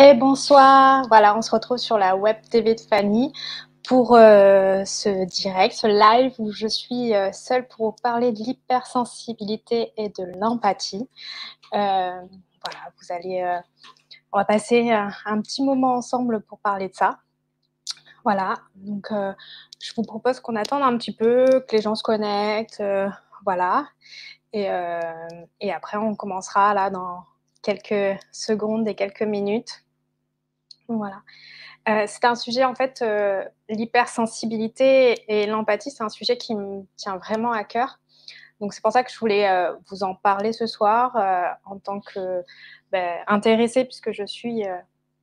Et bonsoir, voilà, on se retrouve sur la web TV de Fanny pour euh, ce direct, ce live où je suis euh, seule pour vous parler de l'hypersensibilité et de l'empathie. Euh, voilà, vous allez, on va passer un, petit moment ensemble pour parler de ça. Voilà, donc je vous propose qu'on attende un petit peu, que les gens se connectent, voilà, et, et après on commencera là dans quelques secondes et quelques minutes. Voilà. Euh, c'est un sujet, en fait, euh, l'hypersensibilité et l'empathie, c'est un sujet qui me tient vraiment à cœur. Donc, c'est pour ça que je voulais euh, vous en parler ce soir en tant que ben, intéressée, puisque je suis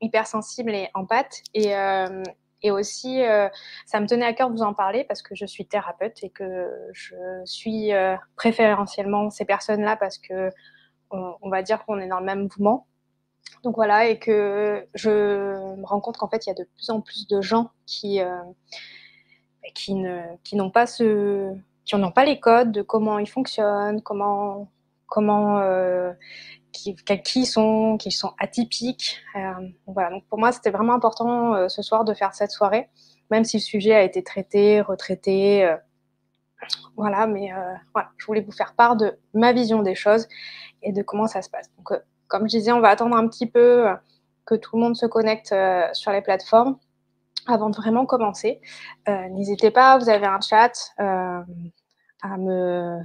hypersensible et empathe. Et, aussi, ça me tenait à cœur de vous en parler parce que je suis thérapeute et que je suis préférentiellement ces personnes-là parce que on, on va dire qu'on est dans le même mouvement. Donc voilà, et que je me rends compte qu'en fait, il y a de plus en plus de gens qui, euh, qui ne, qui n'ont pas ce, qui n'ont pas les codes de comment ils fonctionnent, comment, comment, euh, qui, qui sont, qui sont atypiques. Euh, voilà. Donc pour moi, c'était vraiment important ce soir de faire cette soirée, même si le sujet a été traité, retraité. voilà, mais je voulais vous faire part de ma vision des choses et de comment ça se passe. Donc, comme je disais, on va attendre un petit peu euh, que tout le monde se connecte euh, sur les plateformes avant de vraiment commencer. Euh, N'hésitez pas, vous avez un chat, à me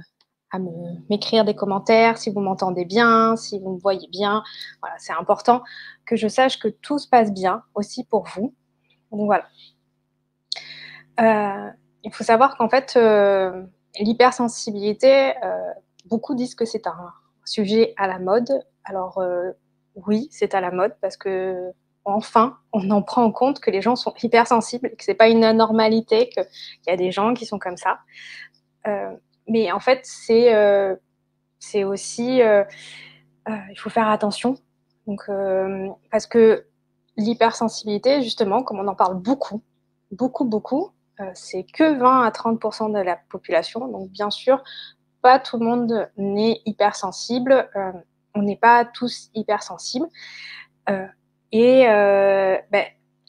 m'écrire des commentaires si vous m'entendez bien, si vous me voyez bien. Voilà, c'est important que je sache que tout se passe bien aussi pour vous. Donc voilà. Il faut savoir qu'en fait, l'hypersensibilité, beaucoup disent que c'est un sujet à la mode. Alors euh, oui, c'est à la mode parce que enfin, on en prend en compte que les gens sont hypersensibles, que c'est pas une anormalité, qu'il y a des gens qui sont comme ça. Euh, mais en fait, c'est euh, aussi, il faut faire attention. Donc, parce que l'hypersensibilité, justement, comme on en parle beaucoup, beaucoup, beaucoup, c'est que 20 à 30% de la population. Donc, bien sûr, pas tout le monde n'est hypersensible. On n'est pas tous hypersensibles. Euh, et euh, ben,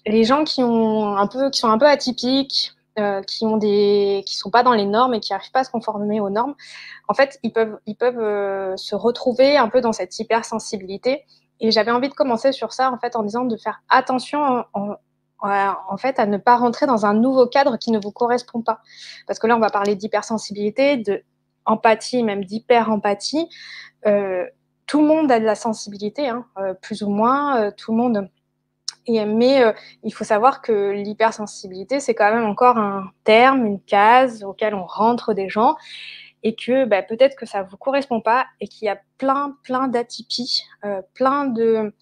les gens qui ont un peu, qui sont un peu atypiques, euh, qui ont des, qui sont pas dans les normes et qui n'arrivent pas à se conformer aux normes, en fait, ils peuvent, ils peuvent euh, se retrouver un peu dans cette hypersensibilité. Et j'avais envie de commencer sur ça, en fait, en disant de faire attention, en, en, en fait, à ne pas rentrer dans un nouveau cadre qui ne vous correspond pas. Parce que là, on va parler d'hypersensibilité, de empathie, même d'hyper-empathie. Euh, tout le monde a de la sensibilité, hein, euh, plus ou moins, euh, tout le monde. Mais euh, il faut savoir que l'hypersensibilité, c'est quand même encore un terme, une case auquel on rentre des gens et que bah, peut-être que ça vous correspond pas et qu'il y a plein, plein d'atypies, plein de,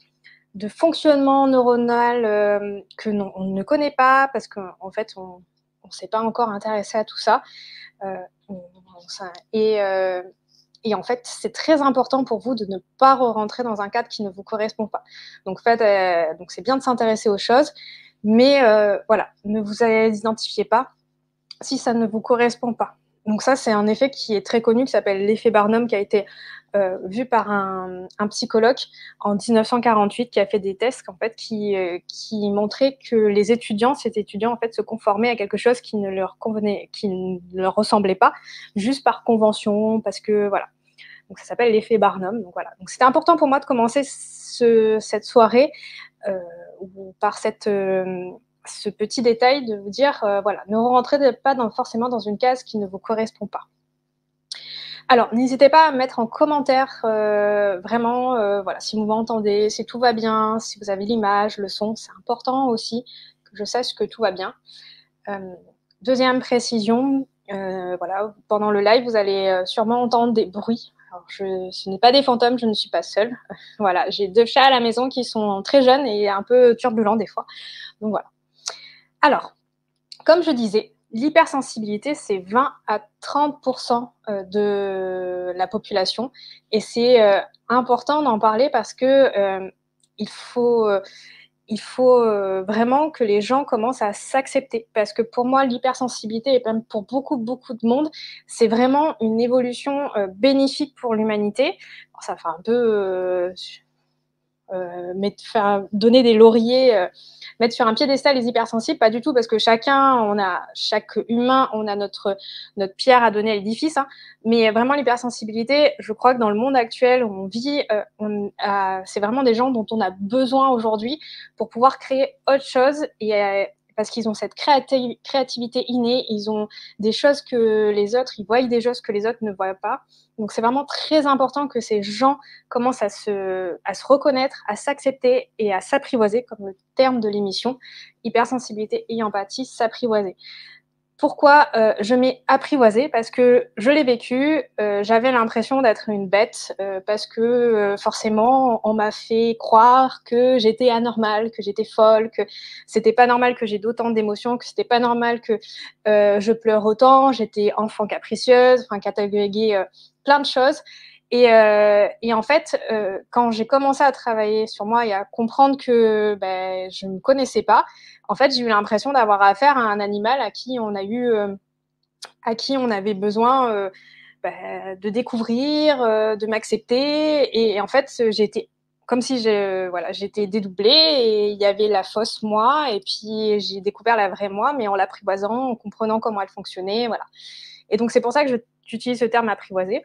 de fonctionnement neuronal euh, que non, on ne connaît pas parce qu'en en fait, on ne s'est pas encore intéressé à tout ça. Ça- et, et en fait, c'est très important pour vous de ne pas rentrer dans un cadre qui ne vous correspond pas. Donc, euh, c'est bien de s'intéresser aux choses, mais euh, voilà, ne vous identifiez pas si ça ne vous correspond pas. Donc ça, c'est un effet qui est très connu, qui s'appelle l'effet Barnum, qui a été euh, vu par un, psychologue en 1948, qui a fait des tests en fait, qui, euh, qui montraient que les étudiants, ces étudiants, en fait, se conformaient à quelque chose qui ne leur convenait, qui ne leur ressemblait pas, juste par convention, parce que voilà. Donc ça s'appelle l'effet Barnum. Donc voilà. Donc c'était important pour moi de commencer ce, cette soirée euh, par cette ce petit détail de vous dire, voilà, ne rentrez pas forcément dans une case qui ne vous correspond pas. Alors, n'hésitez pas à mettre en commentaire euh, vraiment, euh, voilà, si vous m'entendez, si tout va bien, si vous avez l'image, le son, c'est important aussi que je sache que tout va bien. Euh, deuxième précision, voilà, pendant le live, vous allez sûrement entendre des bruits. Ce n'est pas des fantômes, je ne suis pas seule. voilà, j'ai deux chats à la maison qui sont très jeunes et un peu turbulents des fois. Donc voilà. Alors, comme je disais, l'hypersensibilité, c'est 20 à 30% de la population. Et c'est euh, important d'en parler parce que euh, il faut, euh, euh, vraiment que les gens commencent à s'accepter. Parce que pour moi, l'hypersensibilité, et même pour beaucoup, beaucoup de monde, c'est vraiment une évolution euh, bénéfique pour l'humanité. Ça fait un peu euh, mettre, faire, donner des lauriers, euh, mettre sur un piédestal les hypersensibles, pas du tout, parce que chacun, on a, chaque humain, on a notre, notre pierre à donner à l'édifice. Hein. mais vraiment, l'hypersensibilité, je crois que dans le monde actuel où on vit, euh, c'est vraiment des gens dont on a besoin aujourd'hui pour pouvoir créer autre chose et parce qu'ils ont cette créativité innée, ils ont des choses que les autres, ils voient des choses que les autres ne voient pas. Donc c'est vraiment très important que ces gens commencent à se, à se reconnaître, à s'accepter et à s'apprivoiser, comme le terme de l'émission, hypersensibilité et empathie, s'apprivoiser. Pourquoi euh, je m'ai apprivoisée Parce que je l'ai vécu, euh, j'avais l'impression d'être une bête, euh, parce que forcément, on m'a fait croire que j'étais anormale, que j'étais folle, que c'était pas normal que j'ai d'autant d'émotions, que c'était pas normal que je pleure autant, j'étais enfant capricieuse, enfin cataloguée plein de choses. Et, euh, et, en fait, euh, quand j'ai commencé à travailler sur moi et à comprendre que ben, je ne me connaissais pas, en fait, j'ai eu l'impression d'avoir affaire à un animal à qui on a eu, euh, à qui on avait besoin euh, ben, de découvrir, euh, de m'accepter. Et, en fait, j'étais comme si je, voilà, j'étais dédoublée et il y avait la fausse moi et puis j'ai découvert la vraie moi, mais en l'apprivoisant, en comprenant comment elle fonctionnait, voilà. Et donc c'est pour ça que j'utilise ce terme apprivoiser.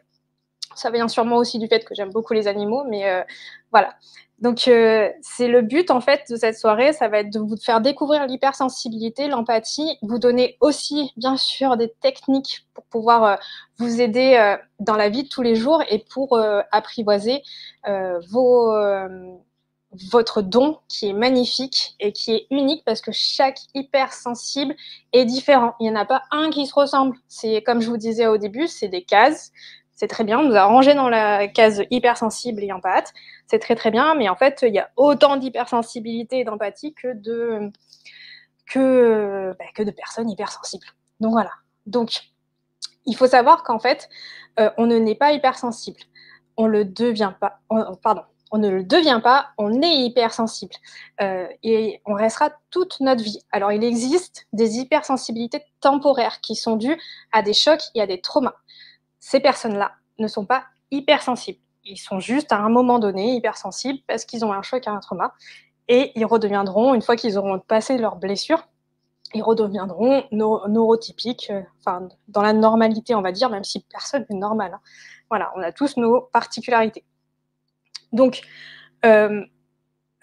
Ça vient sûrement aussi du fait que j'aime beaucoup les animaux, mais euh, voilà. Donc euh, c'est le but en fait de cette soirée, ça va être de vous faire découvrir l'hypersensibilité, l'empathie, vous donner aussi bien sûr des techniques pour pouvoir euh, vous aider dans la vie de tous les jours et pour apprivoiser vos votre don qui est magnifique et qui est unique parce que chaque hypersensible est différent. Il n'y en a pas un qui se ressemble. C'est comme je vous disais au début, c'est des cases c'est très bien. On nous a rangé dans la case hypersensible et empathe. C'est très très bien, mais en fait, il y a autant d'hypersensibilité et d'empathie que de que, bah, de personnes hypersensibles. Donc voilà. Donc, il faut savoir qu'en fait, euh, on ne n'est pas hypersensible. On le devient pas. On, pardon. On ne le devient pas, on est hypersensible. Euh, et on restera toute notre vie. Alors, il existe des hypersensibilités temporaires qui sont dues à des chocs et à des traumas ces personnes-là ne sont pas hypersensibles. Ils sont juste à un moment donné hypersensibles parce qu'ils ont un choc, un trauma. Et ils redeviendront, une fois qu'ils auront passé leur blessure, ils redeviendront neurotypiques, euh, enfin, dans la normalité, on va dire, même si personne n'est normal. Hein. Voilà, on a tous nos particularités. Donc, euh,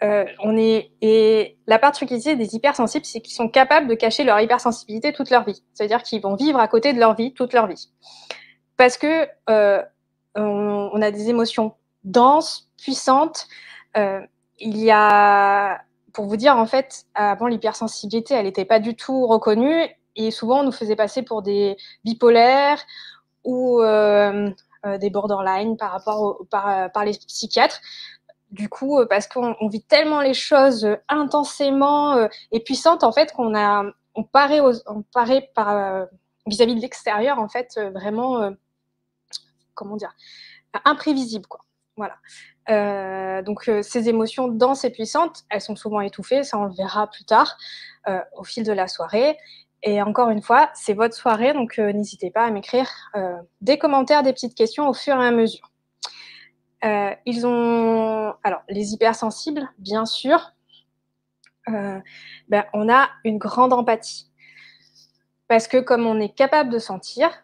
euh, on est et la particularité des hypersensibles, c'est qu'ils sont capables de cacher leur hypersensibilité toute leur vie. C'est-à-dire qu'ils vont vivre à côté de leur vie toute leur vie parce que euh, on, a des émotions denses, puissantes. Euh, il y a, pour vous dire, en fait, avant l'hypersensibilité, elle n'était pas du tout reconnue et souvent on nous faisait passer pour des bipolaires ou euh, des borderline par rapport au, par, les psychiatres. Du coup, parce qu'on vit tellement les choses intensément et puissantes, en fait, qu'on a, on paraît, on paraît par vis-à-vis -vis de l'extérieur, en fait, vraiment comment dire, imprévisible, quoi. Voilà. Euh, donc euh, ces émotions denses et puissantes, elles sont souvent étouffées, ça on le verra plus tard euh, au fil de la soirée. Et encore une fois, c'est votre soirée, donc n'hésitez pas à m'écrire des commentaires, des petites questions au fur et à mesure. Ils ont, alors les hypersensibles, bien sûr, ben, on a une grande empathie parce que comme on est capable de sentir,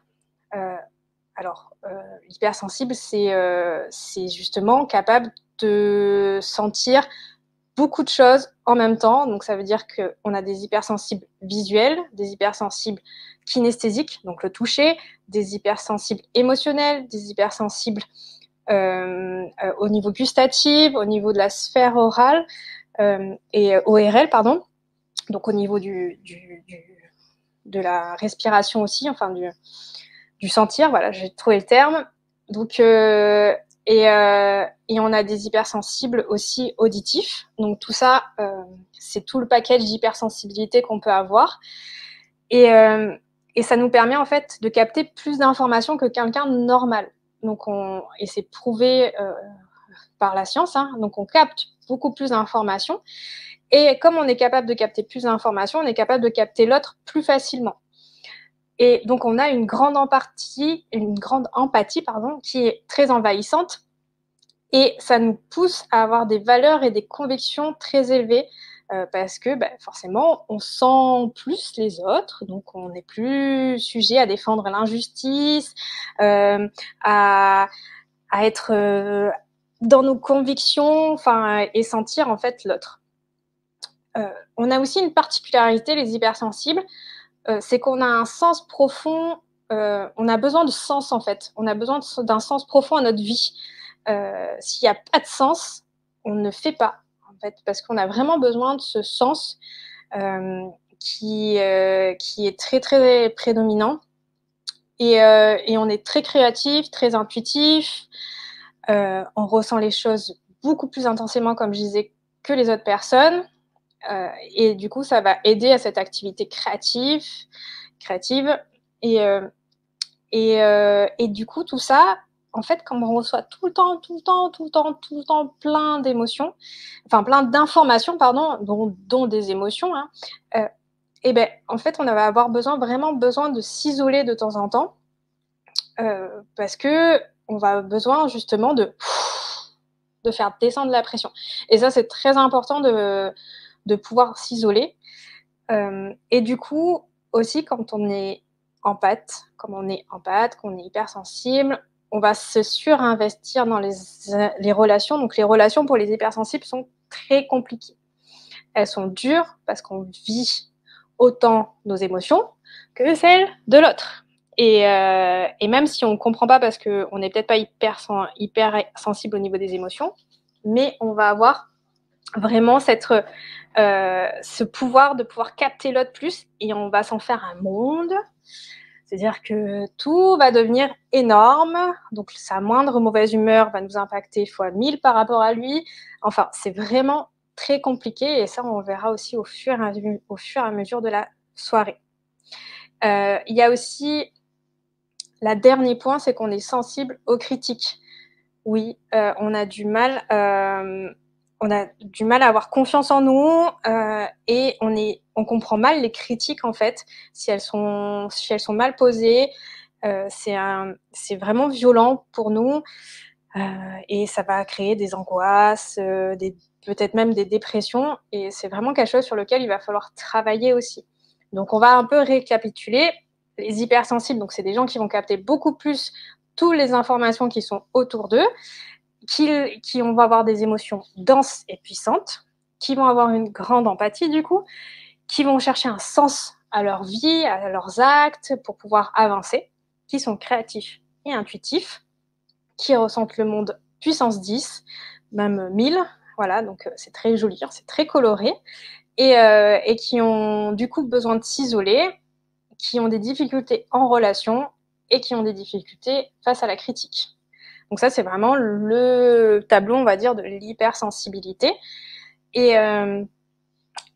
alors euh, hypersensible, c'est euh, justement capable de sentir beaucoup de choses en même temps. Donc ça veut dire qu'on a des hypersensibles visuels, des hypersensibles kinesthésiques, donc le toucher, des hypersensibles émotionnels, des hypersensibles euh, euh, au niveau gustatif, au niveau de la sphère orale euh, et ORL, pardon. Donc au niveau du, de la respiration aussi, enfin du, du sentir, voilà, j'ai trouvé le terme. Donc, euh, et, euh, et, on a des hypersensibles aussi auditifs. Donc tout ça, euh, c'est tout le package d'hypersensibilité qu'on peut avoir. Et, euh, et ça nous permet en fait de capter plus d'informations que quelqu'un normal. Donc on, et c'est prouvé par la science. Hein, donc on capte beaucoup plus d'informations. Et comme on est capable de capter plus d'informations, on est capable de capter l'autre plus facilement. Et donc, on a une grande empathie, une grande empathie, pardon, qui est très envahissante. Et ça nous pousse à avoir des valeurs et des convictions très élevées euh, parce que bah, forcément, on sent plus les autres, donc on n'est plus sujet à défendre l'injustice, euh, à, être euh, dans nos convictions, et sentir en fait l'autre. On a aussi une particularité, les hypersensibles, c'est qu'on a un sens profond, on a besoin de sens en fait, on a besoin d'un sens profond à notre vie. S'il n'y a pas de sens, on ne fait pas fait, parce qu'on a vraiment besoin de ce sens euh, qui, euh, qui est très, très prédominant. Et, euh, et on est très créatif, très intuitif. on ressent les choses beaucoup plus intensément, comme je disais, que les autres personnes. Et du coup, ça va aider à cette activité créative. créative. Et, et, et, du coup, tout ça, en fait, quand on reçoit tout le temps, tout le temps, tout le temps, tout le temps plein d'émotions, enfin plein d'informations, pardon, dont, des émotions, hein, euh, et ben, en fait, on va avoir besoin, vraiment besoin de s'isoler de temps en temps, euh, parce que on va avoir besoin justement de, de faire descendre la pression. Et ça, c'est très important de, de pouvoir s'isoler. Euh, et du coup, aussi, quand on est en pâte, comme on est en pâte, qu'on est hypersensible, on va se surinvestir dans les, relations. Donc les relations pour les hypersensibles sont très compliquées. Elles sont dures parce qu'on vit autant nos émotions que celles de l'autre. Et, euh, même si on ne comprend pas parce qu'on n'est peut-être pas hyper, hyper sensible au niveau des émotions, mais on va avoir vraiment cette, euh, ce pouvoir de pouvoir capter l'autre plus et on va s'en faire un monde c'est-à-dire que tout va devenir énorme, donc sa moindre mauvaise humeur va nous impacter fois 1000 par rapport à lui. Enfin, c'est vraiment très compliqué et ça, on verra aussi au fur et à, au fur et à mesure de la soirée. Euh, il y a aussi, la dernier point, c'est qu'on est sensible aux critiques. Oui, euh, on a du mal on a du mal à avoir confiance en nous euh, et on est, on comprend mal les critiques en fait si elles sont, si elles sont mal posées. Euh, c'est un, c'est vraiment violent pour nous euh, et ça va créer des angoisses, euh, des, peut-être même des dépressions et c'est vraiment quelque chose sur lequel il va falloir travailler aussi. Donc on va un peu récapituler. Les hypersensibles, donc c'est des gens qui vont capter beaucoup plus toutes les informations qui sont autour d'eux qui, vont avoir des émotions denses et puissantes, qui vont avoir une grande empathie du coup, qui vont chercher un sens à leur vie, à leurs actes pour pouvoir avancer, qui sont créatifs et intuitifs, qui ressentent le monde puissance 10, même 1000, voilà, donc euh, c'est très joli, hein, c'est très coloré, euh, et qui ont du coup besoin de s'isoler, qui ont des difficultés en relation et qui ont des difficultés face à la critique. Donc ça, c'est vraiment le tableau, on va dire, de l'hypersensibilité. Et, euh,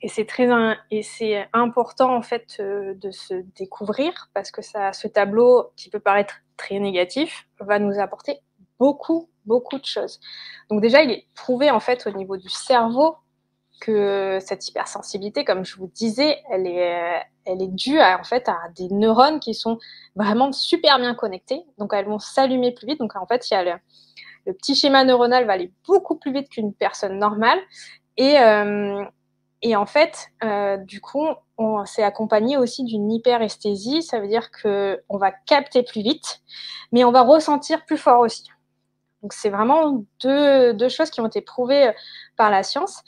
et c'est très et c'est important en fait euh, de se découvrir parce que ça, ce tableau qui peut paraître très négatif va nous apporter beaucoup beaucoup de choses. Donc déjà, il est prouvé en fait au niveau du cerveau cette hypersensibilité, comme je vous disais, elle est, elle est due à, en fait à des neurones qui sont vraiment super bien connectés. Donc elles vont s'allumer plus vite. Donc en fait, le, petit schéma neuronal va aller beaucoup plus vite qu'une personne normale. Et, euh, en fait, euh, du coup, on s'est accompagné aussi d'une hyperesthésie. Ça veut dire que on va capter plus vite, mais on va ressentir plus fort aussi. Donc c'est vraiment deux choses qui ont été prouvées par la science.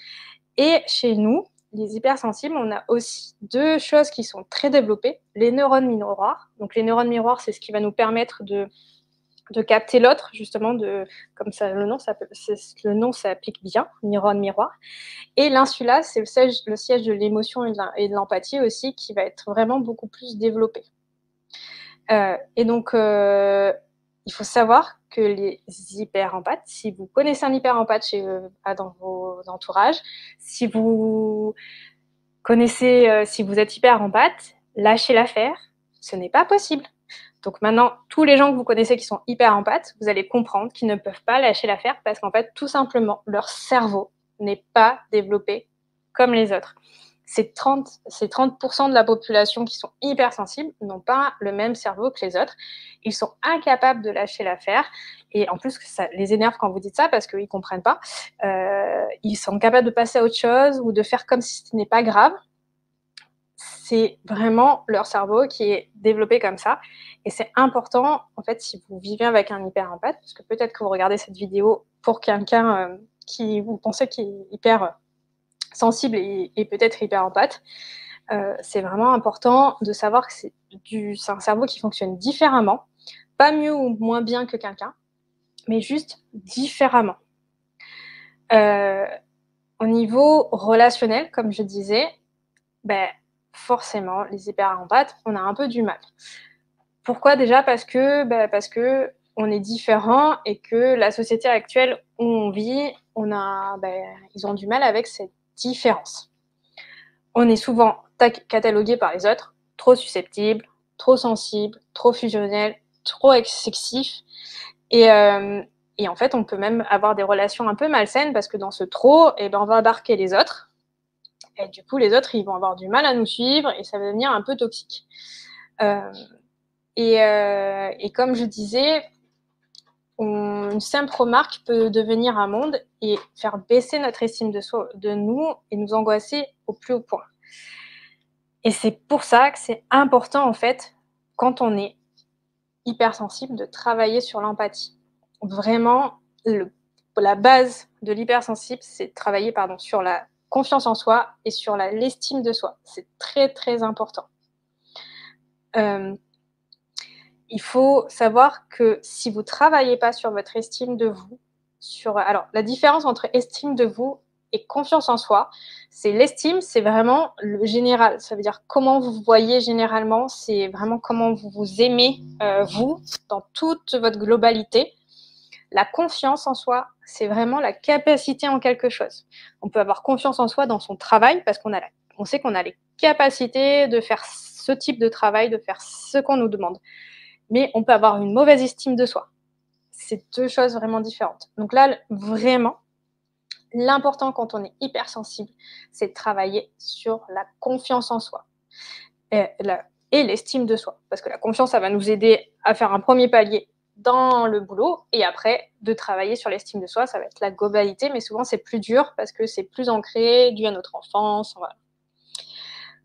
Et chez nous, les hypersensibles, on a aussi deux choses qui sont très développées. Les neurones miroirs. Donc les neurones miroirs, c'est ce qui va nous permettre de, capter l'autre, justement, de, comme ça, le nom, ça, le nom s'applique bien, neurone miroir. Et l'insula, c'est le siège, le siège de l'émotion et de l'empathie aussi, qui va être vraiment beaucoup plus développé. Euh, et donc, euh, il faut savoir que les hyper-empathes, si vous connaissez un hyper-empathe chez, euh, dans vos entourages, si vous connaissez, euh, si vous êtes hyper-empathe, lâchez l'affaire, ce n'est pas possible. Donc maintenant, tous les gens que vous connaissez qui sont hyper-empathes, vous allez comprendre qu'ils ne peuvent pas lâcher l'affaire parce qu'en fait, tout simplement, leur cerveau n'est pas développé comme les autres. Ces 30, ces 30 de la population qui sont hypersensibles n'ont pas le même cerveau que les autres. Ils sont incapables de lâcher l'affaire. Et en plus, ça les énerve quand vous dites ça parce qu'ils ne comprennent pas. Euh, ils sont capables de passer à autre chose ou de faire comme si ce n'est pas grave. C'est vraiment leur cerveau qui est développé comme ça. Et c'est important, en fait, si vous vivez avec un hyper empathe, parce que peut-être que vous regardez cette vidéo pour quelqu'un euh, qui vous pensez qui est hyper sensible et, peut-être hyper empathe, euh, c'est vraiment important de savoir que c'est un cerveau qui fonctionne différemment, pas mieux ou moins bien que quelqu'un, mais juste différemment. Euh, au niveau relationnel, comme je disais, ben, forcément, les hyper empathes, on a un peu du mal. Pourquoi déjà? Parce que, ben, parce que on est différent et que la société actuelle où on vit, on a, ben, ils ont du mal avec cette différence. On est souvent catalogué par les autres, trop susceptible, trop sensible, trop fusionnel, trop excessif. Et, euh, et, en fait, on peut même avoir des relations un peu malsaines parce que dans ce trop, eh ben, on va embarquer les autres. Et du coup, les autres, ils vont avoir du mal à nous suivre et ça va devenir un peu toxique. Euh, et, euh, et, comme je disais, une simple remarque peut devenir un monde et faire baisser notre estime de, soi, de nous et nous angoisser au plus haut point. Et c'est pour ça que c'est important, en fait, quand on est hypersensible, de travailler sur l'empathie. Vraiment, la base de l'hypersensible, c'est de travailler pardon, sur la confiance en soi et sur l'estime de soi. C'est très, très important. Euh, il faut savoir que si vous travaillez pas sur votre estime de vous, sur alors la différence entre estime de vous et confiance en soi, c'est l'estime, c'est vraiment le général. Ça veut dire comment vous voyez généralement, c'est vraiment comment vous vous aimez euh, vous dans toute votre globalité. La confiance en soi, c'est vraiment la capacité en quelque chose. On peut avoir confiance en soi dans son travail parce qu'on a on sait qu'on a les capacités de faire ce type de travail, de faire ce qu'on nous demande mais on peut avoir une mauvaise estime de soi. C'est deux choses vraiment différentes. Donc là, vraiment, l'important quand on est hypersensible, c'est de travailler sur la confiance en soi et l'estime de soi. Parce que la confiance, ça va nous aider à faire un premier palier dans le boulot et après de travailler sur l'estime de soi, ça va être la globalité, mais souvent c'est plus dur parce que c'est plus ancré, dû à notre enfance.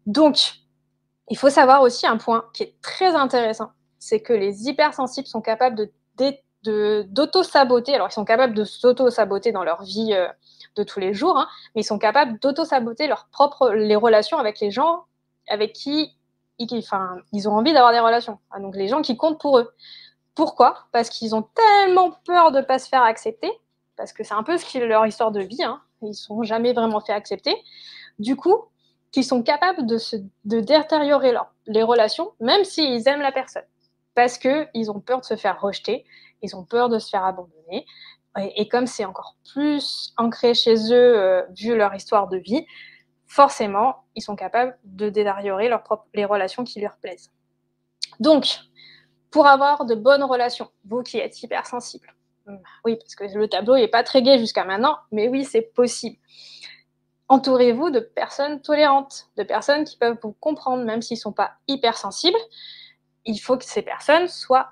Donc, il faut savoir aussi un point qui est très intéressant, c'est que les hypersensibles sont capables de, d'auto-saboter. Alors, ils sont capables de s'auto-saboter dans leur vie euh, de tous les jours, hein, mais ils sont capables d'auto-saboter leurs propres les relations avec les gens avec qui ils, ont envie d'avoir des relations. Ah, donc, les gens qui comptent pour eux. Pourquoi? Parce qu'ils ont tellement peur de ne pas se faire accepter, parce que c'est un peu ce qui est leur histoire de vie. Hein, ils ne sont jamais vraiment fait accepter. Du coup, qu'ils sont capables de, se, détériorer les relations, même s'ils aiment la personne parce qu'ils ont peur de se faire rejeter, ils ont peur de se faire abandonner. Et, comme c'est encore plus ancré chez eux, euh, vu leur histoire de vie, forcément, ils sont capables de détériorer leur propre, les relations qui leur plaisent. Donc, pour avoir de bonnes relations, vous qui êtes hypersensible, hmm, oui, parce que le tableau n'est pas très gai jusqu'à maintenant, mais oui, c'est possible. Entourez-vous de personnes tolérantes, de personnes qui peuvent vous comprendre, même s'ils ne sont pas hypersensibles, il faut que ces personnes soient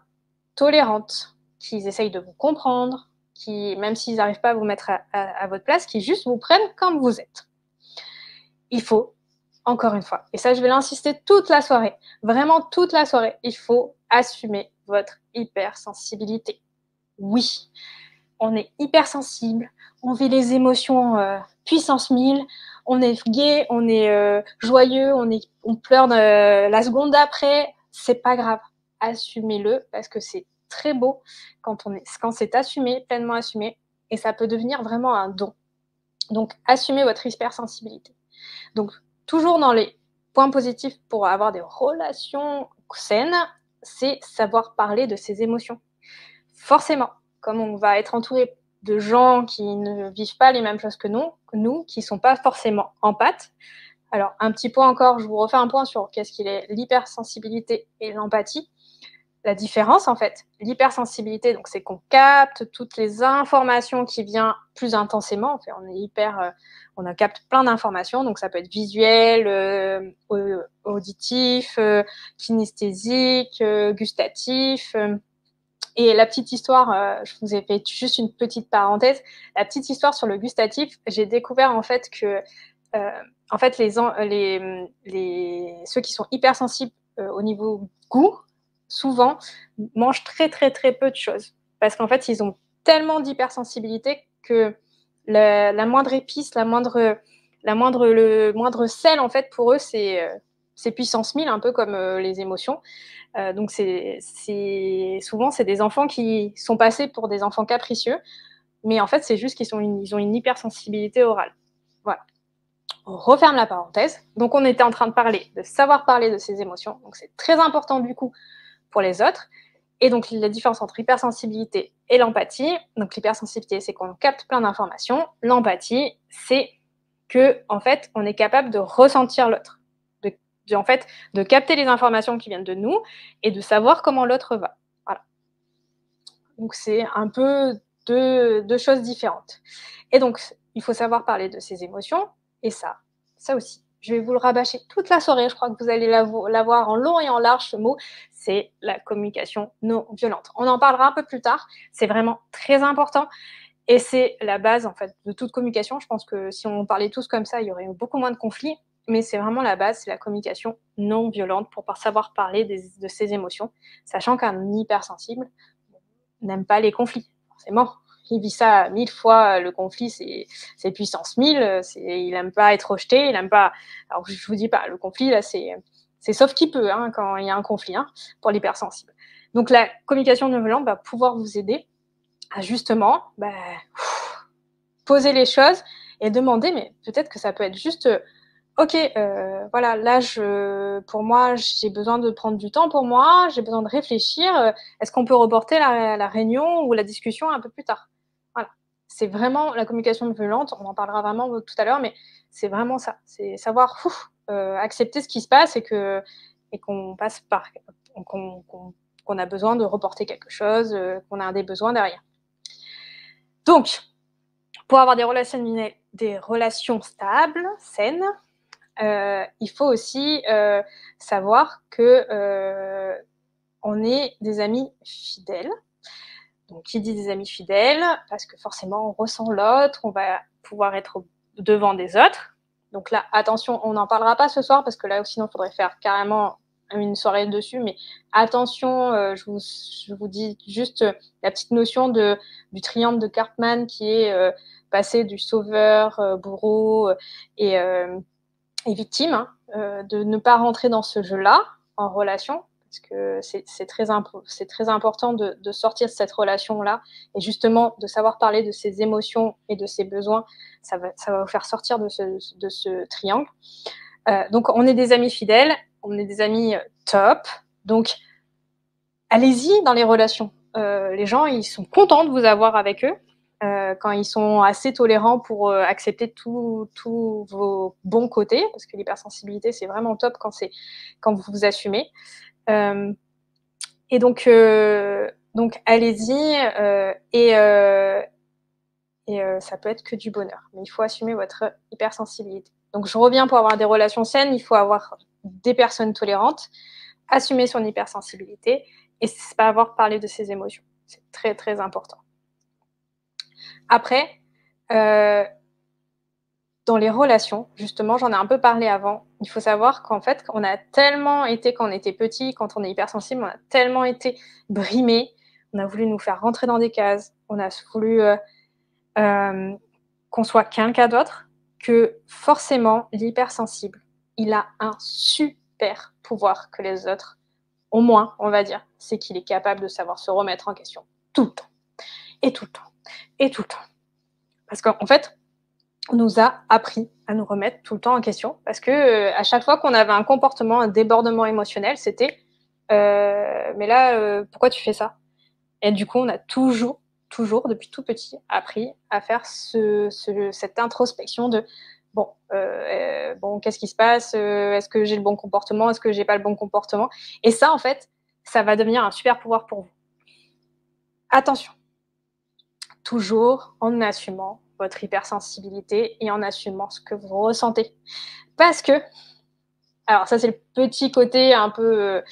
tolérantes, qu'ils essayent de vous comprendre, qui, même s'ils n'arrivent pas à vous mettre à, votre place, qui juste vous prennent comme vous êtes. Il faut, encore une fois, et ça je vais l'insister toute la soirée, vraiment toute la soirée, il faut assumer votre hypersensibilité. Oui, on est hypersensible, on vit les émotions euh, puissance 1000, on est gai, on est euh, joyeux, on, est, on pleure euh, la seconde d'après, c'est pas grave. Assumez-le parce que c'est très beau quand on est, quand c'est assumé, pleinement assumé, et ça peut devenir vraiment un don. Donc, assumez votre hypersensibilité. Donc, toujours dans les points positifs pour avoir des relations saines, c'est savoir parler de ses émotions. Forcément, comme on va être entouré de gens qui ne vivent pas les mêmes choses que nous, nous qui ne sont pas forcément empathes, alors, un petit point encore, je vous refais un point sur qu'est-ce qu'il est l'hypersensibilité et l'empathie. la différence en fait. L'hypersensibilité, donc c'est qu'on capte toutes les informations qui viennent plus intensément. En fait, on est hyper, euh, on capte plein d'informations, donc ça peut être visuel, euh, auditif, euh, kinesthésique, gustatif. et la petite histoire, je vous ai fait juste une petite parenthèse. La petite histoire sur le gustatif, j'ai découvert en fait que, en fait, les, les, les, ceux qui sont hypersensibles au niveau goût, souvent, mangent très, très, très peu de choses. Parce qu'en fait, ils ont tellement d'hypersensibilité que la, moindre épice, la moindre, la moindre, le moindre sel, en fait, pour eux, c'est euh, puissance 1000, un peu comme euh, les émotions. Euh, donc, c'est souvent, c'est des enfants qui sont passés pour des enfants capricieux, mais en fait, c'est juste qu'ils ils ont une hypersensibilité orale. Referme la parenthèse. Donc, on était en train de parler, de savoir parler de ses émotions. Donc, c'est très important, du coup, pour les autres. Et donc, la différence entre hypersensibilité et l'empathie. Donc, l'hypersensibilité, c'est qu'on capte plein d'informations. L'empathie, c'est que, en fait, on est capable de ressentir l'autre. De, en fait, de capter les informations qui viennent de nous et de savoir comment l'autre va. Voilà. Donc, c'est un peu deux, deux choses différentes. Et donc, il faut savoir parler de ses émotions. Et ça, ça aussi, je vais vous le rabâcher toute la soirée. Je crois que vous allez l'avoir en long et en large, ce mot. C'est la communication non violente. On en parlera un peu plus tard. C'est vraiment très important. Et c'est la base, en fait, de toute communication. Je pense que si on parlait tous comme ça, il y aurait beaucoup moins de conflits. Mais c'est vraiment la base, c'est la communication non violente pour savoir parler de ses émotions, sachant qu'un hypersensible n'aime pas les conflits, forcément il vit ça mille fois. Le conflit, c'est puissance mille. Il n'aime pas être rejeté. Il n'aime pas. Alors, je vous dis pas, le conflit, là, c'est sauf qui peut hein, quand il y a un conflit hein, pour l'hypersensible. Donc, la communication non violente va pouvoir vous aider à justement bah, poser les choses et demander, mais peut-être que ça peut être juste. Ok, euh, voilà, là, je, pour moi, j'ai besoin de prendre du temps pour moi, j'ai besoin de réfléchir. Est-ce qu'on peut reporter la, réunion ou la discussion un peu plus tard? C'est vraiment la communication violente, on en parlera vraiment tout à l'heure, mais c'est vraiment ça, c'est savoir euh, accepter ce qui se passe et qu'on passe par qu'on a besoin de reporter quelque chose, euh, qu'on a des besoins derrière. Donc, pour avoir des relations, des relations stables, saines, euh, il faut aussi savoir que on est des amis fidèles donc, qui dit des amis fidèles, parce que forcément, on ressent l'autre, on va pouvoir être devant des autres. Donc là, attention, on n'en parlera pas ce soir, parce que là, sinon, il faudrait faire carrément une soirée dessus. Mais attention, euh, je, vous, je, vous, dis juste la petite notion de, du triangle de Cartman qui est euh, passé du sauveur, euh, bourreau et, et victime, hein, de ne pas rentrer dans ce jeu-là en relation parce que c'est très, important de, sortir de cette relation-là et justement de savoir parler de ses émotions et de ses besoins, ça va, vous faire sortir de ce, de ce triangle. Euh, donc on est des amis fidèles, on est des amis euh, top, donc allez-y dans les relations. Euh, les gens, ils sont contents de vous avoir avec eux. quand ils sont assez tolérants pour accepter tous vos bons côtés, parce que l'hypersensibilité, c'est vraiment top quand, quand vous vous assumez. Euh, et donc, euh, donc allez-y euh, et, et ça peut être que du bonheur. Mais il faut assumer votre hypersensibilité. Donc je reviens pour avoir des relations saines, il faut avoir des personnes tolérantes, assumer son hypersensibilité et pas avoir parlé de ses émotions. C'est très très important. Après, euh, dans les relations, justement, j'en ai un peu parlé avant. Il faut savoir qu'en fait, on a tellement été, quand on était petit, quand on est hypersensible, on a tellement été brimé. On a voulu nous faire rentrer dans des cases. On a voulu euh, euh, qu'on soit quelqu'un d'autre que forcément, l'hypersensible, il a un super pouvoir que les autres, au moins, on va dire, c'est qu'il est capable de savoir se remettre en question tout le temps. Et tout le temps. Et tout le temps. Parce qu'en fait, nous a appris à nous remettre tout le temps en question. Parce que euh, à chaque fois qu'on avait un comportement, un débordement émotionnel, c'était euh, mais là euh, pourquoi tu fais ça? Et du coup, on a toujours, toujours depuis tout petit appris à faire ce, cette introspection de bon, bon, qu'est-ce qui se passe? Est-ce que j'ai le bon comportement? Est-ce que j'ai pas le bon comportement? Et ça, en fait, ça va devenir un super pouvoir pour vous. Attention, toujours en assumant votre hypersensibilité et en assumant ce que vous ressentez. Parce que, alors ça c'est le petit côté un peu,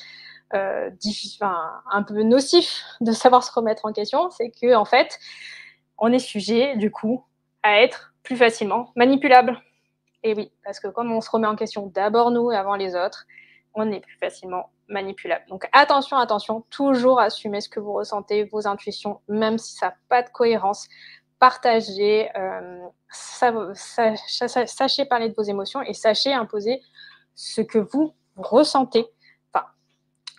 euh, un peu nocif de savoir se remettre en question, c'est que en fait, on est sujet du coup à être plus facilement manipulable. Et oui, parce que comme on se remet en question d'abord nous et avant les autres, on est plus facilement manipulable. Donc attention, attention, toujours assumer ce que vous ressentez, vos intuitions, même si ça n'a pas de cohérence. Partagez, euh, sachez parler de vos émotions et sachez imposer ce que vous ressentez. Enfin,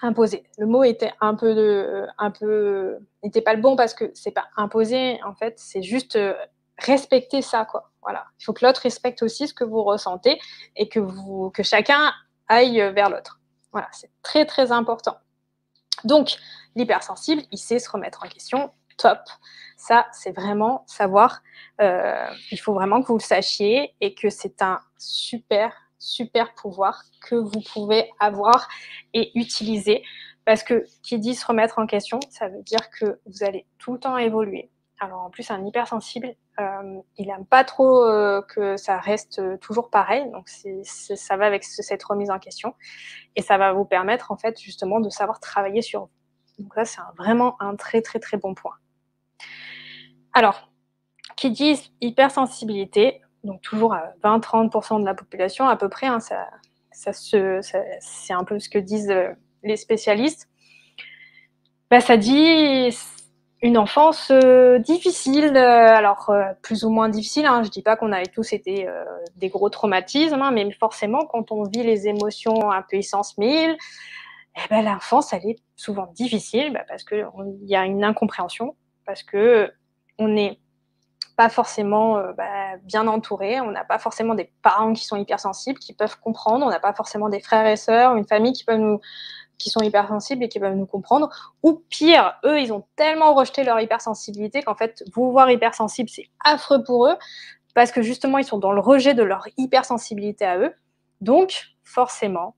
imposer. Le mot était un peu de, un peu, n'était pas le bon parce que c'est pas imposer. En fait, c'est juste euh, respecter ça, quoi. Voilà. Il faut que l'autre respecte aussi ce que vous ressentez et que vous, que chacun aille vers l'autre. Voilà, c'est très très important. Donc, l'hypersensible, il sait se remettre en question. Top. Ça, c'est vraiment savoir. Euh, il faut vraiment que vous le sachiez et que c'est un super super pouvoir que vous pouvez avoir et utiliser. Parce que qui dit se remettre en question, ça veut dire que vous allez tout le temps évoluer. Alors en plus, un hypersensible, euh, il n'aime pas trop euh, que ça reste toujours pareil. Donc ça va avec cette remise en question et ça va vous permettre en fait justement de savoir travailler sur vous. Donc ça, c'est vraiment un très très très bon point. Alors, qui disent hypersensibilité, donc toujours à 20-30% de la population à peu près, hein, ça, c'est un peu ce que disent les spécialistes. Bah, ça dit une enfance euh, difficile, euh, alors euh, plus ou moins difficile. Hein, je dis pas qu'on avait tous été des gros traumatismes, hein, mais forcément quand on vit les émotions à puissance 1000, eh ben, l'enfance elle est souvent difficile bah, parce que il y a une incompréhension, parce que on n'est pas forcément bah, bien entouré, on n'a pas forcément des parents qui sont hypersensibles, qui peuvent comprendre, on n'a pas forcément des frères et sœurs, une famille qui nous qui sont hypersensibles et qui peuvent nous comprendre. Ou pire, eux, ils ont tellement rejeté leur hypersensibilité qu'en fait, vous voir hypersensible, c'est affreux pour eux parce que justement, ils sont dans le rejet de leur hypersensibilité à eux. Donc, forcément,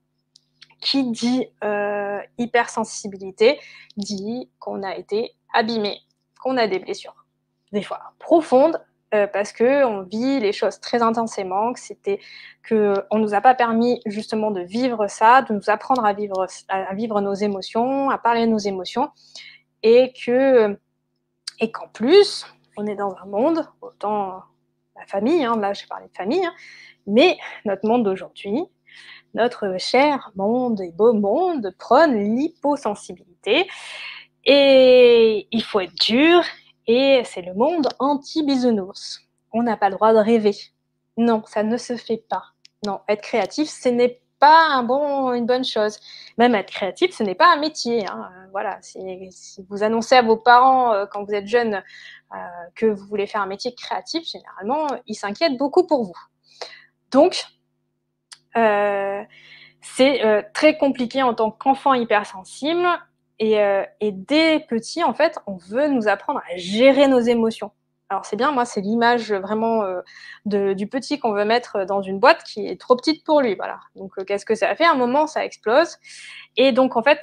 qui dit euh, hypersensibilité dit qu'on a été abîmé, qu'on a des blessures, des fois profondes, euh, parce que on vit les choses très intensément, que c'était que on nous a pas permis justement de vivre ça, de nous apprendre à vivre à vivre nos émotions, à parler de nos émotions, et que et qu'en plus on est dans un monde autant la famille, hein, là j'ai parlé de famille, hein, mais notre monde d'aujourd'hui, notre cher monde et beau monde prône l'hyposensibilité. Et il faut être dur, et c'est le monde anti-bisounours. On n'a pas le droit de rêver. Non, ça ne se fait pas. Non, être créatif, ce n'est pas un bon, une bonne chose. Même être créatif, ce n'est pas un métier. Hein. Voilà, si, vous annoncez à vos parents euh, quand vous êtes jeune euh, que vous voulez faire un métier créatif, généralement, ils s'inquiètent beaucoup pour vous. Donc, euh, c'est très compliqué en tant qu'enfant hypersensible euh, et, dès petit, en fait, on veut nous apprendre à gérer nos émotions. Alors c'est bien, moi c'est l'image vraiment euh, du petit qu'on veut mettre dans une boîte qui est trop petite pour lui. Voilà. Donc euh, qu'est-ce que ça fait? À un moment, ça explose. Et donc en fait,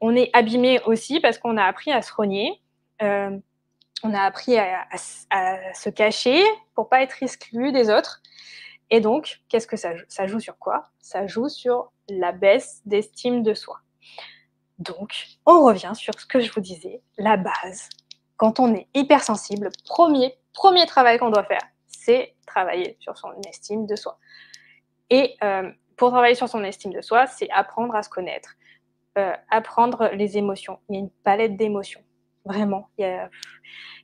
on est abîmé aussi parce qu'on a appris à se rogner. on a appris à, se cacher pour pas être exclu des autres. Et donc, qu'est-ce que ça, ça joue sur quoi? Ça joue sur la baisse d'estime de soi. Donc, on revient sur ce que je vous disais, la base. Quand on est hypersensible, premier, premier travail qu'on doit faire, c'est travailler sur son estime de soi. Et euh, pour travailler sur son estime de soi, c'est apprendre à se connaître, euh, apprendre les émotions. Il y a une palette d'émotions, vraiment. Il y a,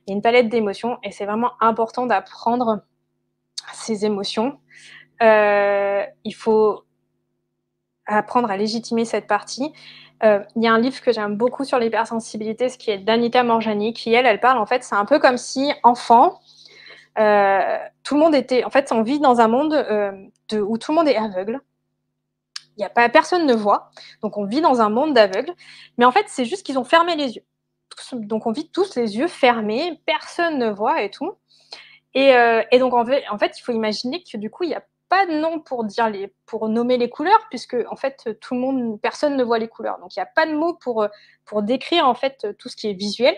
une palette d'émotions et c'est vraiment important d'apprendre ces émotions. Euh, il faut apprendre à légitimer cette partie il y a un livre que j'aime beaucoup sur l'hypersensibilité, ce qui est d'Anita Morjani, qui elle, elle parle en fait, c'est un peu comme si enfant, euh, tout le monde était, en fait, on vit dans un monde euh, de, où tout le monde est aveugle. Il y a pas, personne ne voit, donc on vit dans un monde d'aveugles. Mais en fait, c'est juste qu'ils ont fermé les yeux. Donc on vit tous les yeux fermés, personne ne voit et tout. Et, donc en fait, il faut imaginer que du coup, il y a pas de nom pour dire les, pour nommer les couleurs, puisque en fait tout le monde, personne ne voit les couleurs. Donc il n'y a pas de mots pour pour décrire en fait tout ce qui est visuel.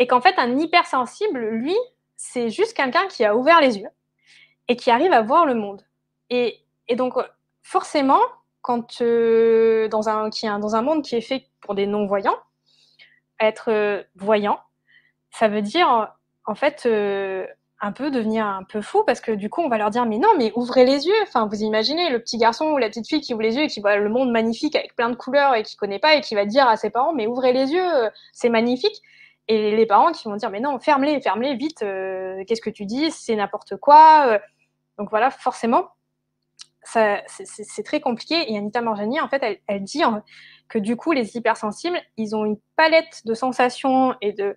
Et qu'en fait un hypersensible, lui, c'est juste quelqu'un qui a ouvert les yeux et qui arrive à voir le monde. Et, et donc forcément, quand dans un qui dans un monde qui est fait pour des non voyants, être voyant, ça veut dire en fait un peu devenir un peu fou parce que du coup on va leur dire mais non mais ouvrez les yeux. Enfin vous imaginez le petit garçon ou la petite fille qui ouvre les yeux et qui voit le monde magnifique avec plein de couleurs et qui connaît pas et qui va dire à ses parents mais ouvrez les yeux c'est magnifique. Et les parents qui vont dire mais non ferme-les ferme-les vite euh, qu'est-ce que tu dis? C'est n'importe quoi euh. donc voilà forcément c'est très compliqué. Et Anita Morjani en fait elle, elle dit que du coup les hypersensibles ils ont une palette de sensations et de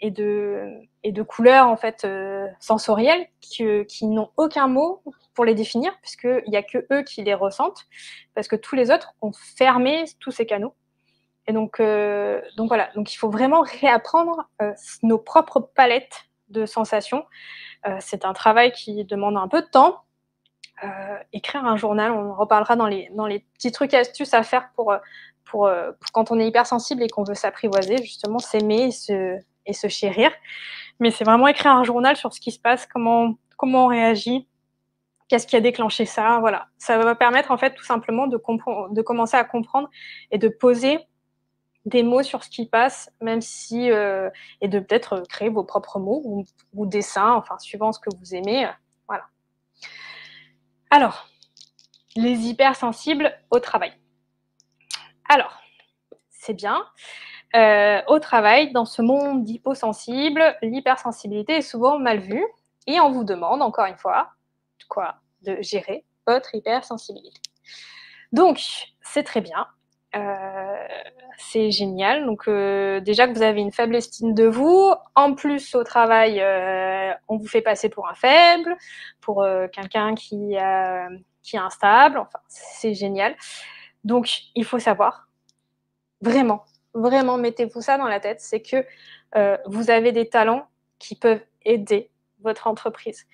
et de, et de couleurs en fait euh, sensorielles qui, qui n'ont aucun mot pour les définir, puisqu'il n'y a que eux qui les ressentent, parce que tous les autres ont fermé tous ces canaux. Et donc, euh, donc voilà, donc il faut vraiment réapprendre euh, nos propres palettes de sensations. Euh, c'est un travail qui demande un peu de temps. Euh, écrire un journal, on en reparlera dans les, dans les petits trucs et astuces à faire pour, pour, pour quand on est hypersensible et qu'on veut s'apprivoiser, justement s'aimer, se, et se chérir. Mais c'est vraiment écrire un journal sur ce qui se passe, comment, comment on réagit, qu'est-ce qui a déclenché ça. Voilà. Ça va permettre en fait tout simplement de, de commencer à comprendre et de poser des mots sur ce qui passe, même si euh, et de peut-être créer vos propres mots ou, dessins, enfin suivant ce que vous aimez. Euh, voilà. Alors, les hypersensibles au travail. Alors, c'est bien. Euh, au travail, dans ce monde d'hyposensible, l'hypersensibilité est souvent mal vue et on vous demande, encore une fois, quoi De gérer votre hypersensibilité. Donc, c'est très bien. Euh, c'est génial. Donc, euh, déjà que vous avez une faible estime de vous, en plus au travail, euh, on vous fait passer pour un faible, pour euh, quelqu'un qui, qui est instable. Enfin, c'est génial. Donc, il faut savoir, vraiment, vraiment, mettez-vous ça dans la tête, c'est que euh, vous avez des talents qui peuvent aider votre entreprise.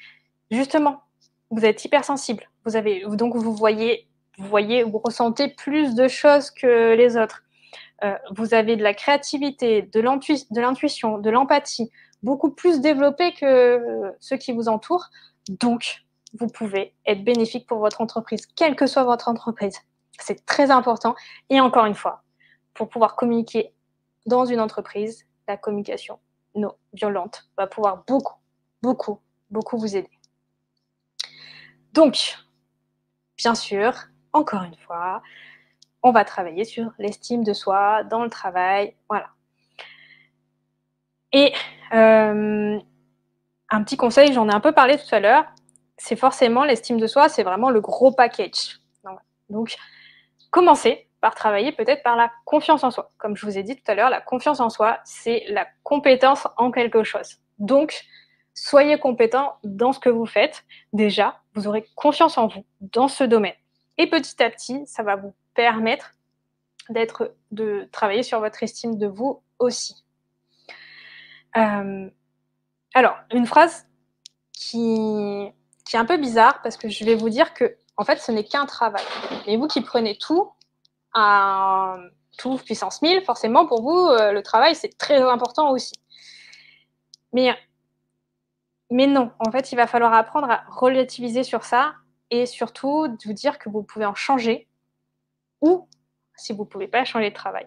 Justement, vous êtes hypersensible. Vous avez donc vous voyez, vous voyez, vous ressentez plus de choses que les autres. Euh, vous avez de la créativité, de l'intuition, de l'empathie, beaucoup plus développée que ceux qui vous entourent. Donc, vous pouvez être bénéfique pour votre entreprise, quelle que soit votre entreprise. C'est très important. Et encore une fois, pour pouvoir communiquer dans une entreprise, la communication non violente va pouvoir beaucoup, beaucoup, beaucoup vous aider. Donc, bien sûr, encore une fois, on va travailler sur l'estime de soi dans le travail, voilà. Et euh, un petit conseil, j'en ai un peu parlé tout à l'heure, c'est forcément l'estime de soi, c'est vraiment le gros package. Donc, commencez travailler peut-être par la confiance en soi. Comme je vous ai dit tout à l'heure, la confiance en soi, c'est la compétence en quelque chose. Donc, soyez compétent dans ce que vous faites. Déjà, vous aurez confiance en vous dans ce domaine. Et petit à petit, ça va vous permettre d'être, de travailler sur votre estime de vous aussi. Euh, alors, une phrase qui, qui est un peu bizarre parce que je vais vous dire que, en fait, ce n'est qu'un travail. Et vous qui prenez tout à tout puissance 1000, forcément, pour vous, euh, le travail, c'est très important aussi. Mais, mais non, en fait, il va falloir apprendre à relativiser sur ça et surtout de vous dire que vous pouvez en changer ou, si vous ne pouvez pas changer de travail,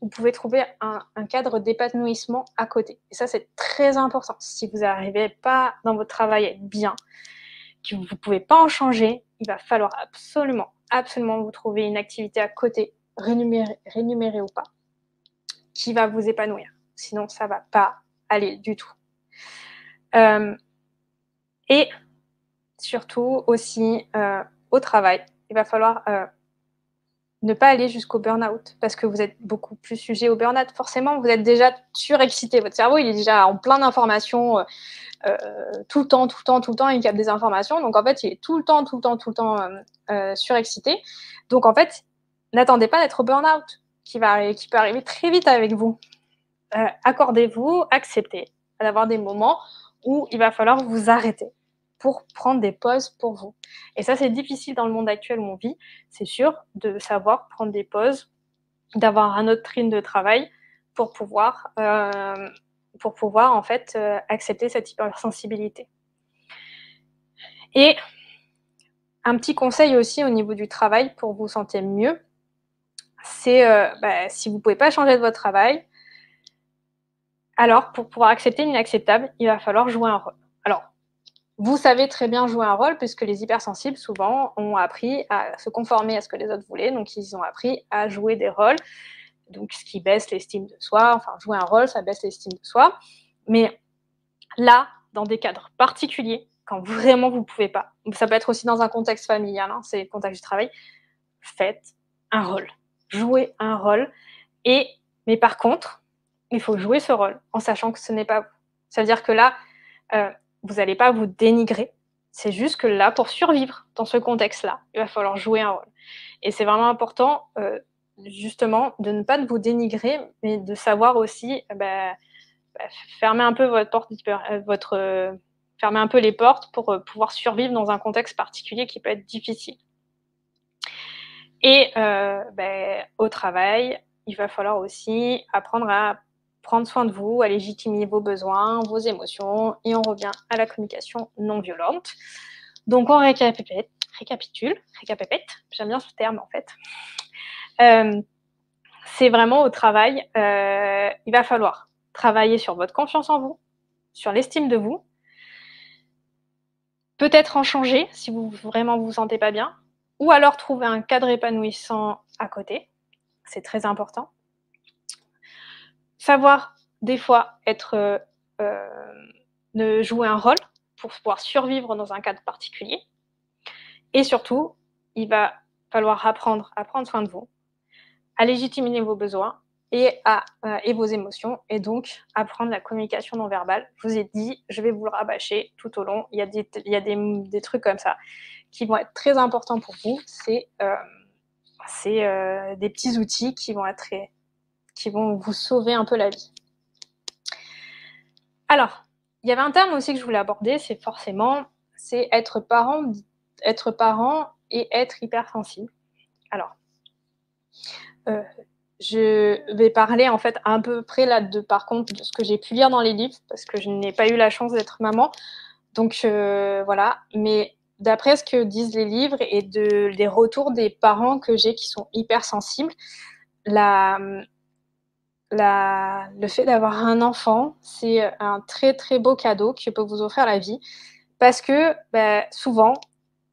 vous pouvez trouver un, un cadre d'épanouissement à côté. Et ça, c'est très important. Si vous n'arrivez pas dans votre travail à être bien, que vous ne pouvez pas en changer, il va falloir absolument absolument vous trouver une activité à côté, rémunérée, ou pas, qui va vous épanouir. Sinon, ça va pas aller du tout. Euh, et surtout aussi euh, au travail, il va falloir euh, ne pas aller jusqu'au burn-out parce que vous êtes beaucoup plus sujet au burn-out. Forcément, vous êtes déjà surexcité. Votre cerveau, il est déjà en plein d'informations euh, tout le temps, tout le temps, tout le temps, il capte des informations. Donc en fait, il est tout le temps, tout le temps, tout le temps euh, euh, surexcité. Donc en fait, n'attendez pas d'être au burn-out qui, va, qui peut arriver très vite avec vous. Accordez-vous, acceptez d'avoir des moments où il va falloir vous arrêter. pour prendre des pauses pour vous. Et ça, c'est difficile dans le monde actuel où on vit, c'est sûr, de savoir prendre des pauses, d'avoir un autre trine de travail pour pouvoir, pour pouvoir en fait euh, accepter cette hypersensibilité. Et un petit conseil aussi au niveau du travail pour vous sentir mieux, c'est euh, bah, si vous ne pouvez pas changer de votre travail, alors pour pouvoir accepter l'inacceptable, il va falloir jouer un rôle. Alors, vous savez très bien jouer un rôle puisque les hypersensibles, souvent, ont appris à se conformer à ce que les autres voulaient. Donc, ils ont appris à jouer des rôles. Donc, ce qui baisse l'estime de soi. Enfin, jouer un rôle, ça baisse l'estime de soi. Mais là, dans des cadres particuliers, quand vraiment vous ne pouvez pas, ça peut être aussi dans un contexte familial, hein, c'est le contexte du travail, faites un rôle. Jouez un rôle. Et, mais par contre, il faut jouer ce rôle en sachant que ce n'est pas vous. Ça veut dire que là, euh, vous n'allez pas vous dénigrer. C'est juste que là, pour survivre dans ce contexte-là, il va falloir jouer un rôle. Et c'est vraiment important, euh, justement, de ne pas vous dénigrer, mais de savoir aussi euh, bah, bah, fermer un peu votre porte, euh, votre, fermer un peu les portes pour pouvoir survivre dans un contexte particulier qui peut être difficile. Et bah, au travail, il va falloir aussi apprendre à prendre soin de vous, à légitimer vos besoins, vos émotions, et on revient à la communication non violente. Donc on récapitule, récapitule, récapépète, j'aime bien ce terme en fait. Euh, c'est vraiment au travail, euh, il va falloir travailler sur votre confiance en vous, sur l'estime de vous, peut-être en changer si vous vraiment vous sentez pas bien, ou alors trouver un cadre épanouissant à côté, c'est très important. Savoir des fois être euh, euh, jouer un rôle pour pouvoir survivre dans un cadre particulier. Et surtout, il va falloir apprendre à prendre soin de vous, à légitimer vos besoins et, à, euh, et vos émotions, et donc apprendre la communication non verbale. Je vous ai dit, je vais vous le rabâcher tout au long. Il y a des, il y a des, des trucs comme ça qui vont être très importants pour vous. C'est euh, euh, des petits outils qui vont être qui vont vous sauver un peu la vie. Alors, il y avait un terme aussi que je voulais aborder, c'est forcément, c'est être parent, être parent et être hypersensible. Alors, euh, je vais parler en fait à peu près là de par contre de ce que j'ai pu lire dans les livres parce que je n'ai pas eu la chance d'être maman. Donc euh, voilà, mais d'après ce que disent les livres et de, des retours des parents que j'ai qui sont hypersensibles, la, la, le fait d'avoir un enfant, c'est un très très beau cadeau qui peut vous offrir la vie. Parce que bah, souvent,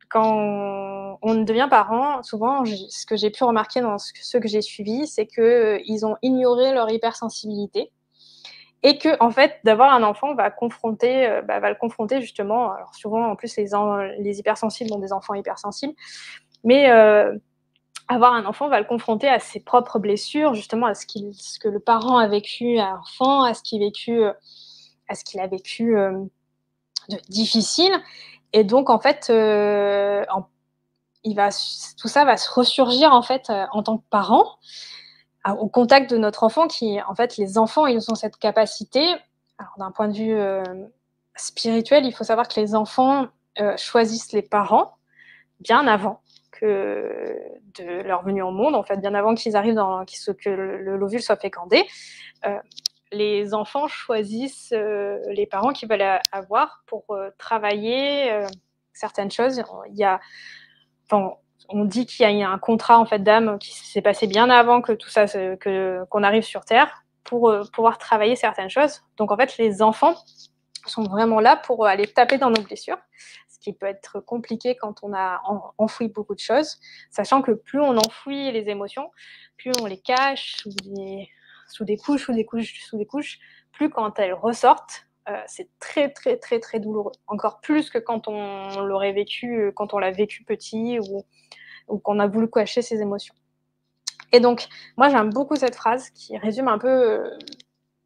quand devient parent, souvent, ce que j'ai pu remarquer dans ce que j'ai suivi, c'est qu'ils euh, ont ignoré leur hypersensibilité. Et que, en fait, d'avoir un enfant va, confronter, euh, bah, va le confronter justement. Alors, souvent, en plus, les, les hypersensibles ont des enfants hypersensibles. Mais euh, avoir un enfant va le confronter à ses propres blessures, justement à ce, ce que le parent a vécu à enfant, à ce qu'il a vécu difficile. Et donc en fait, euh, tout ça va se ressurgir en fait euh, en tant que parent au contact de notre enfant. Qui en fait, les enfants, ils ont cette capacité. Alors d'un point de vue spirituel, il faut savoir que les enfants choisissent les parents bien avant de leur venue au monde, en fait, bien avant qu'ils arrivent dans que l'ovule soit fécondé. Euh, les enfants choisissent euh, les parents qu'ils veulent avoir pour euh, travailler certaines choses. Il y a, on dit qu'il y a un contrat en fait d'âme qui s'est passé bien avant que tout ça, que qu'on arrive sur Terre pour pouvoir travailler certaines choses. Donc en fait, les enfants sont vraiment là pour aller taper dans nos blessures qui peut être compliqué quand on a enfoui beaucoup de choses, sachant que plus on enfouit les émotions, plus on les cache sous des, sous des couches, sous des couches, sous des couches, plus quand elles ressortent, euh, c'est très très très très douloureux. Encore plus que quand on l'aurait vécu, quand on l'a vécu petit ou, qu'on a voulu cacher ses émotions. Et donc, moi j'aime beaucoup cette phrase qui résume un peu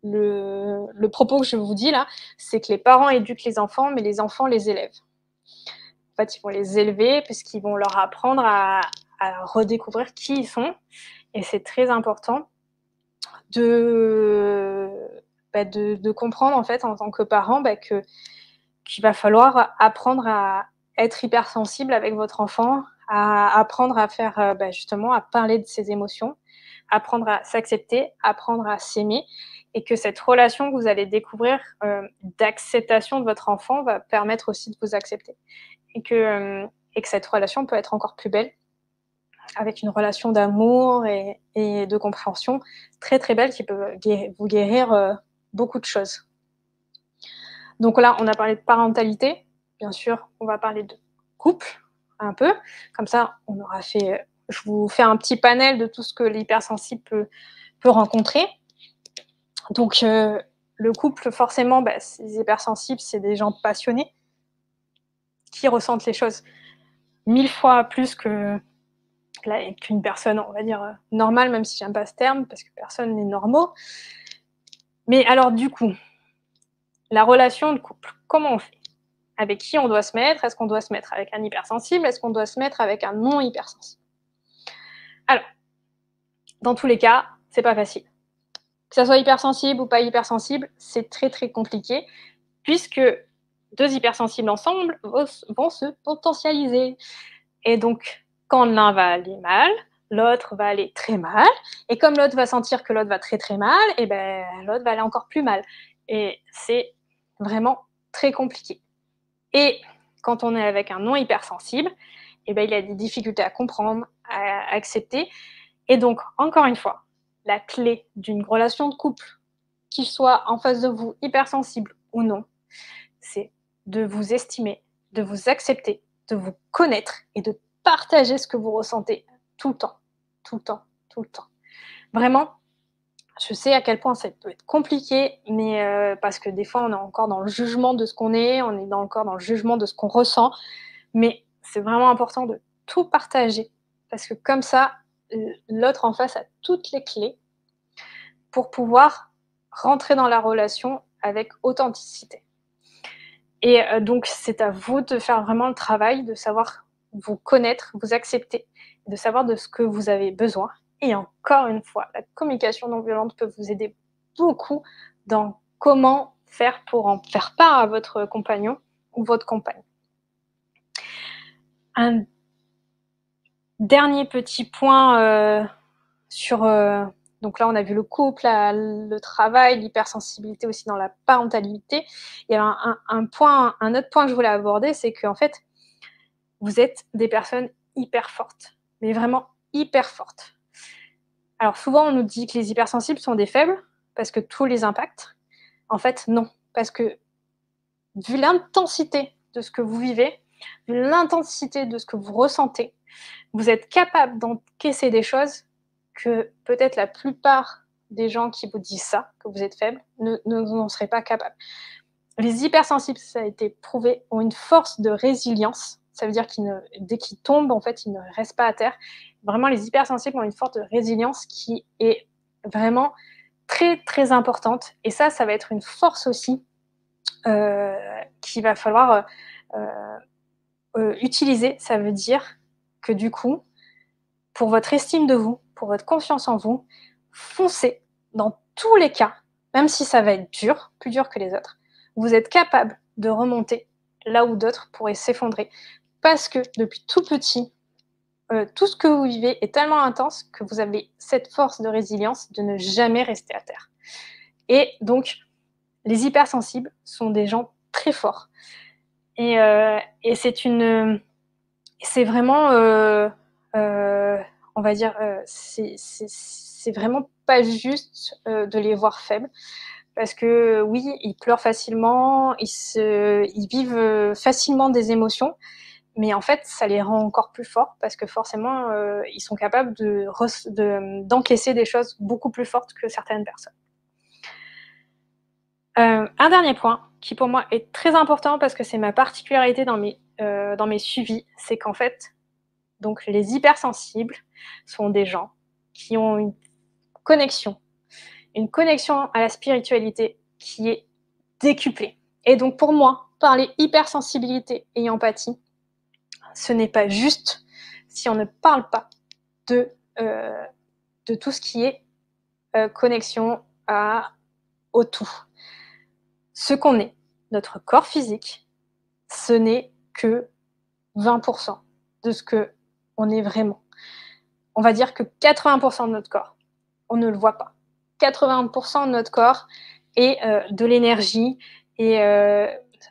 euh, le, propos que je vous dis là, c'est que les parents éduquent les enfants, mais les enfants les élèvent ils vont les élever puisqu'ils vont leur apprendre à, redécouvrir qui ils sont. Et c'est très important de, bah, de, comprendre, en fait, en tant que parent, bah, que qu'il va falloir apprendre à être hypersensible avec votre enfant, à apprendre à faire euh, bah, justement à parler de ses émotions, apprendre à s'accepter, apprendre à s'aimer, et que cette relation que vous allez découvrir euh, d'acceptation de votre enfant va permettre aussi de vous accepter, et que, euh, et que cette relation peut être encore plus belle avec une relation d'amour et, et, de compréhension très très belle qui peut vous guérir beaucoup de choses. Donc là, on a parlé de parentalité. Bien sûr, on va parler de couple un peu. Comme ça, on aura fait. Je vous fais un petit panel de tout ce que l'hypersensible peut, rencontrer. Donc, euh, le couple, forcément, bah, les hypersensibles, c'est des gens passionnés qui ressentent les choses mille fois plus qu'une personne, on va dire, normale, même si j'aime pas ce terme, parce que personne n'est normaux. Mais alors, du coup, la relation de couple, comment on fait? Avec qui on doit se mettre? Est-ce qu'on doit se mettre avec un hypersensible? Est-ce qu'on doit se mettre avec un non hypersensible Alors, dans tous les cas, c'est pas facile. Que ça soit hypersensible ou pas hypersensible, c'est très très compliqué puisque deux hypersensibles ensemble vont se potentialiser. Et donc, quand l'un va aller mal, l'autre va aller très mal. Et comme l'autre va sentir que l'autre va très très mal, et eh ben l'autre va aller encore plus mal. Et c'est vraiment très compliqué. Et quand on est avec un non hypersensible, eh ben, il a des difficultés à comprendre, à accepter. Et donc, encore une fois, la clé d'une relation de couple, qu'il soit en face de vous hypersensible ou non, c'est de vous estimer, de vous accepter, de vous connaître et de partager ce que vous ressentez tout le temps, tout le temps, tout le temps. Vraiment, je sais à quel point ça peut être compliqué, mais euh, parce que des fois on est encore dans le jugement de ce qu'on est, on est encore dans le jugement de ce qu'on ressent, mais c'est vraiment important de tout partager parce que comme ça, l'autre en face a toutes les clés pour pouvoir rentrer dans la relation avec authenticité. Et euh, donc c'est à vous de faire vraiment le travail, de savoir vous connaître, vous accepter, de savoir de ce que vous avez besoin et encore une fois, la communication non violente peut vous aider beaucoup dans comment faire pour en faire part à votre compagnon ou votre compagne. Un dernier petit point euh, sur... Euh, donc là, on a vu le couple, le travail, l'hypersensibilité aussi dans la parentalité. Il y a un, point, un autre point que je voulais aborder, c'est qu'en fait, vous êtes des personnes hyper fortes, mais vraiment hyper fortes. Alors souvent, on nous dit que les hypersensibles sont des faibles parce que tout les impacte. En fait, non. Parce que vu l'intensité de ce que vous vivez, vu l'intensité de ce que vous ressentez, vous êtes capable d'encaisser des choses que peut-être la plupart des gens qui vous disent ça, que vous êtes faible, ne, n'en seraient pas capables. Les hypersensibles, ça a été prouvé, ont une force de résilience. Ça veut dire qu'ils dès qu'ils tombent, en fait, ils ne restent pas à terre vraiment, les hypersensibles ont une forte résilience qui est vraiment très, très importante. Et ça, ça va être une force aussi euh, qu'il va falloir euh, euh, utiliser. Ça veut dire que du coup, pour votre estime de vous, pour votre confiance en vous, foncez dans tous les cas, même si ça va être dur, plus dur que les autres, vous êtes capable de remonter là où d'autres pourraient s'effondrer. Parce que depuis tout petit, euh, tout ce que vous vivez est tellement intense que vous avez cette force de résilience de ne jamais rester à terre. Et donc, les hypersensibles sont des gens très forts. Et, euh, c'est vraiment, euh, on va dire, c'est vraiment pas juste de les voir faibles. Parce que oui, ils pleurent facilement, ils vivent facilement des émotions, mais en fait, ça les rend encore plus forts parce que forcément, euh, ils sont capables de, d'encaisser des choses beaucoup plus fortes que certaines personnes. Euh, un dernier point qui pour moi est très important parce que c'est ma particularité dans mes, euh, dans mes suivis, c'est qu'en fait, donc les hypersensibles sont des gens qui ont une connexion, une connexion à la spiritualité qui est décuplée. Et donc pour moi, parler hypersensibilité et empathie, ce n'est pas juste si on ne parle pas de, euh, tout ce qui est euh, connexion à, au tout. Ce qu'on est, notre corps physique, ce n'est que 20% de ce que on est vraiment. On va dire que 80% de notre corps, on ne le voit pas. 80% de notre corps est euh, de l'énergie. Et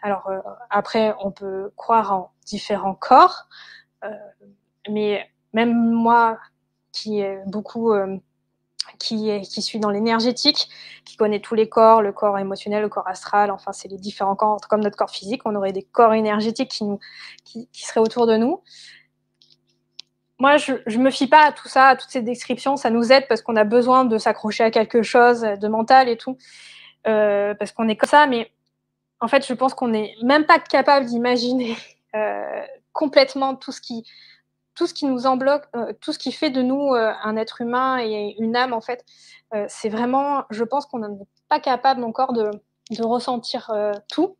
alors après, on peut croire en différents corps, mais même moi, qui est beaucoup qui, est, qui suis dans l'énergétique, qui connaît tous les corps, le corps émotionnel, le corps astral, enfin c'est les différents corps, comme notre corps physique, on aurait des corps énergétiques qui, nous, qui, qui seraient autour de nous. Moi, je ne me fie pas à tout ça, à toutes ces descriptions, ça nous aide parce qu'on a besoin de s'accrocher à quelque chose de mental et tout, euh, parce qu'on est comme ça, mais en fait, je pense qu'on n'est même pas capable d'imaginer euh, complètement tout ce qui tout ce qui nous embloque, euh, tout ce qui fait de nous euh, un être humain et une âme, en fait, euh, c'est vraiment, je pense qu'on n'est pas capable encore de, de ressentir tout.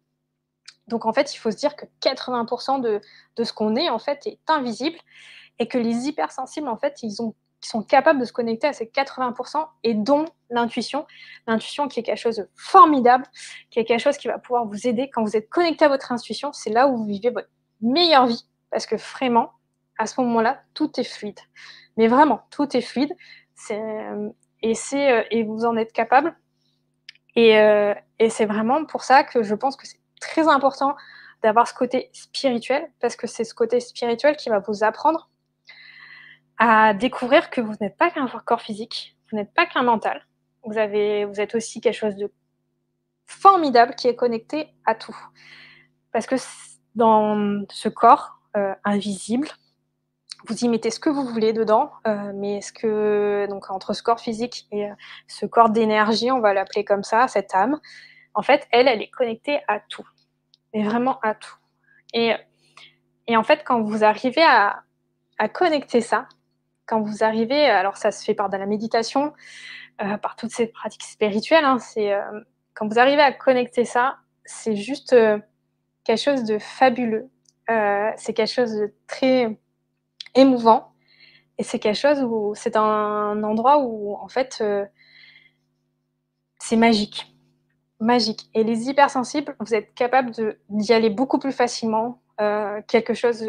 Donc, en fait, il faut se dire que 80% de, de ce qu'on est, en fait, est invisible et que les hypersensibles, en fait, ils, ont, ils sont capables de se connecter à ces 80% et dont l'intuition. L'intuition qui est quelque chose de formidable, qui est quelque chose qui va pouvoir vous aider. Quand vous êtes connecté à votre intuition, c'est là où vous vivez votre meilleure vie parce que vraiment, à ce moment-là, tout est fluide. Mais vraiment, tout est fluide. Euh, et, c'est, euh, et vous en êtes capable. Euh, et, c'est vraiment pour ça que je pense que c'est très important d'avoir ce côté spirituel, parce que c'est ce côté spirituel qui va vous apprendre à découvrir que vous n'êtes pas qu'un corps physique, vous n'êtes pas qu'un mental, vous, avez, vous êtes aussi quelque chose de formidable qui est connecté à tout. Parce que dans ce corps invisible, vous y mettez ce que vous voulez dedans, euh, mais est-ce que donc entre ce corps physique et euh, ce corps d'énergie, on va l'appeler comme ça, cette âme, en fait, elle, elle est connectée à tout, mais vraiment à tout. Et, et en fait, quand vous arrivez à, à connecter ça, quand vous arrivez, alors ça se fait par de la méditation, euh, par toutes ces pratiques spirituelles, hein, c'est quand vous arrivez à connecter ça, c'est juste quelque chose de fabuleux. c'est quelque chose de très émouvant. Et c'est quelque chose où c'est un endroit où, en fait, euh, c'est magique. Magique. Et les hypersensibles, vous êtes capable d'y aller beaucoup plus facilement. Euh, quelque chose.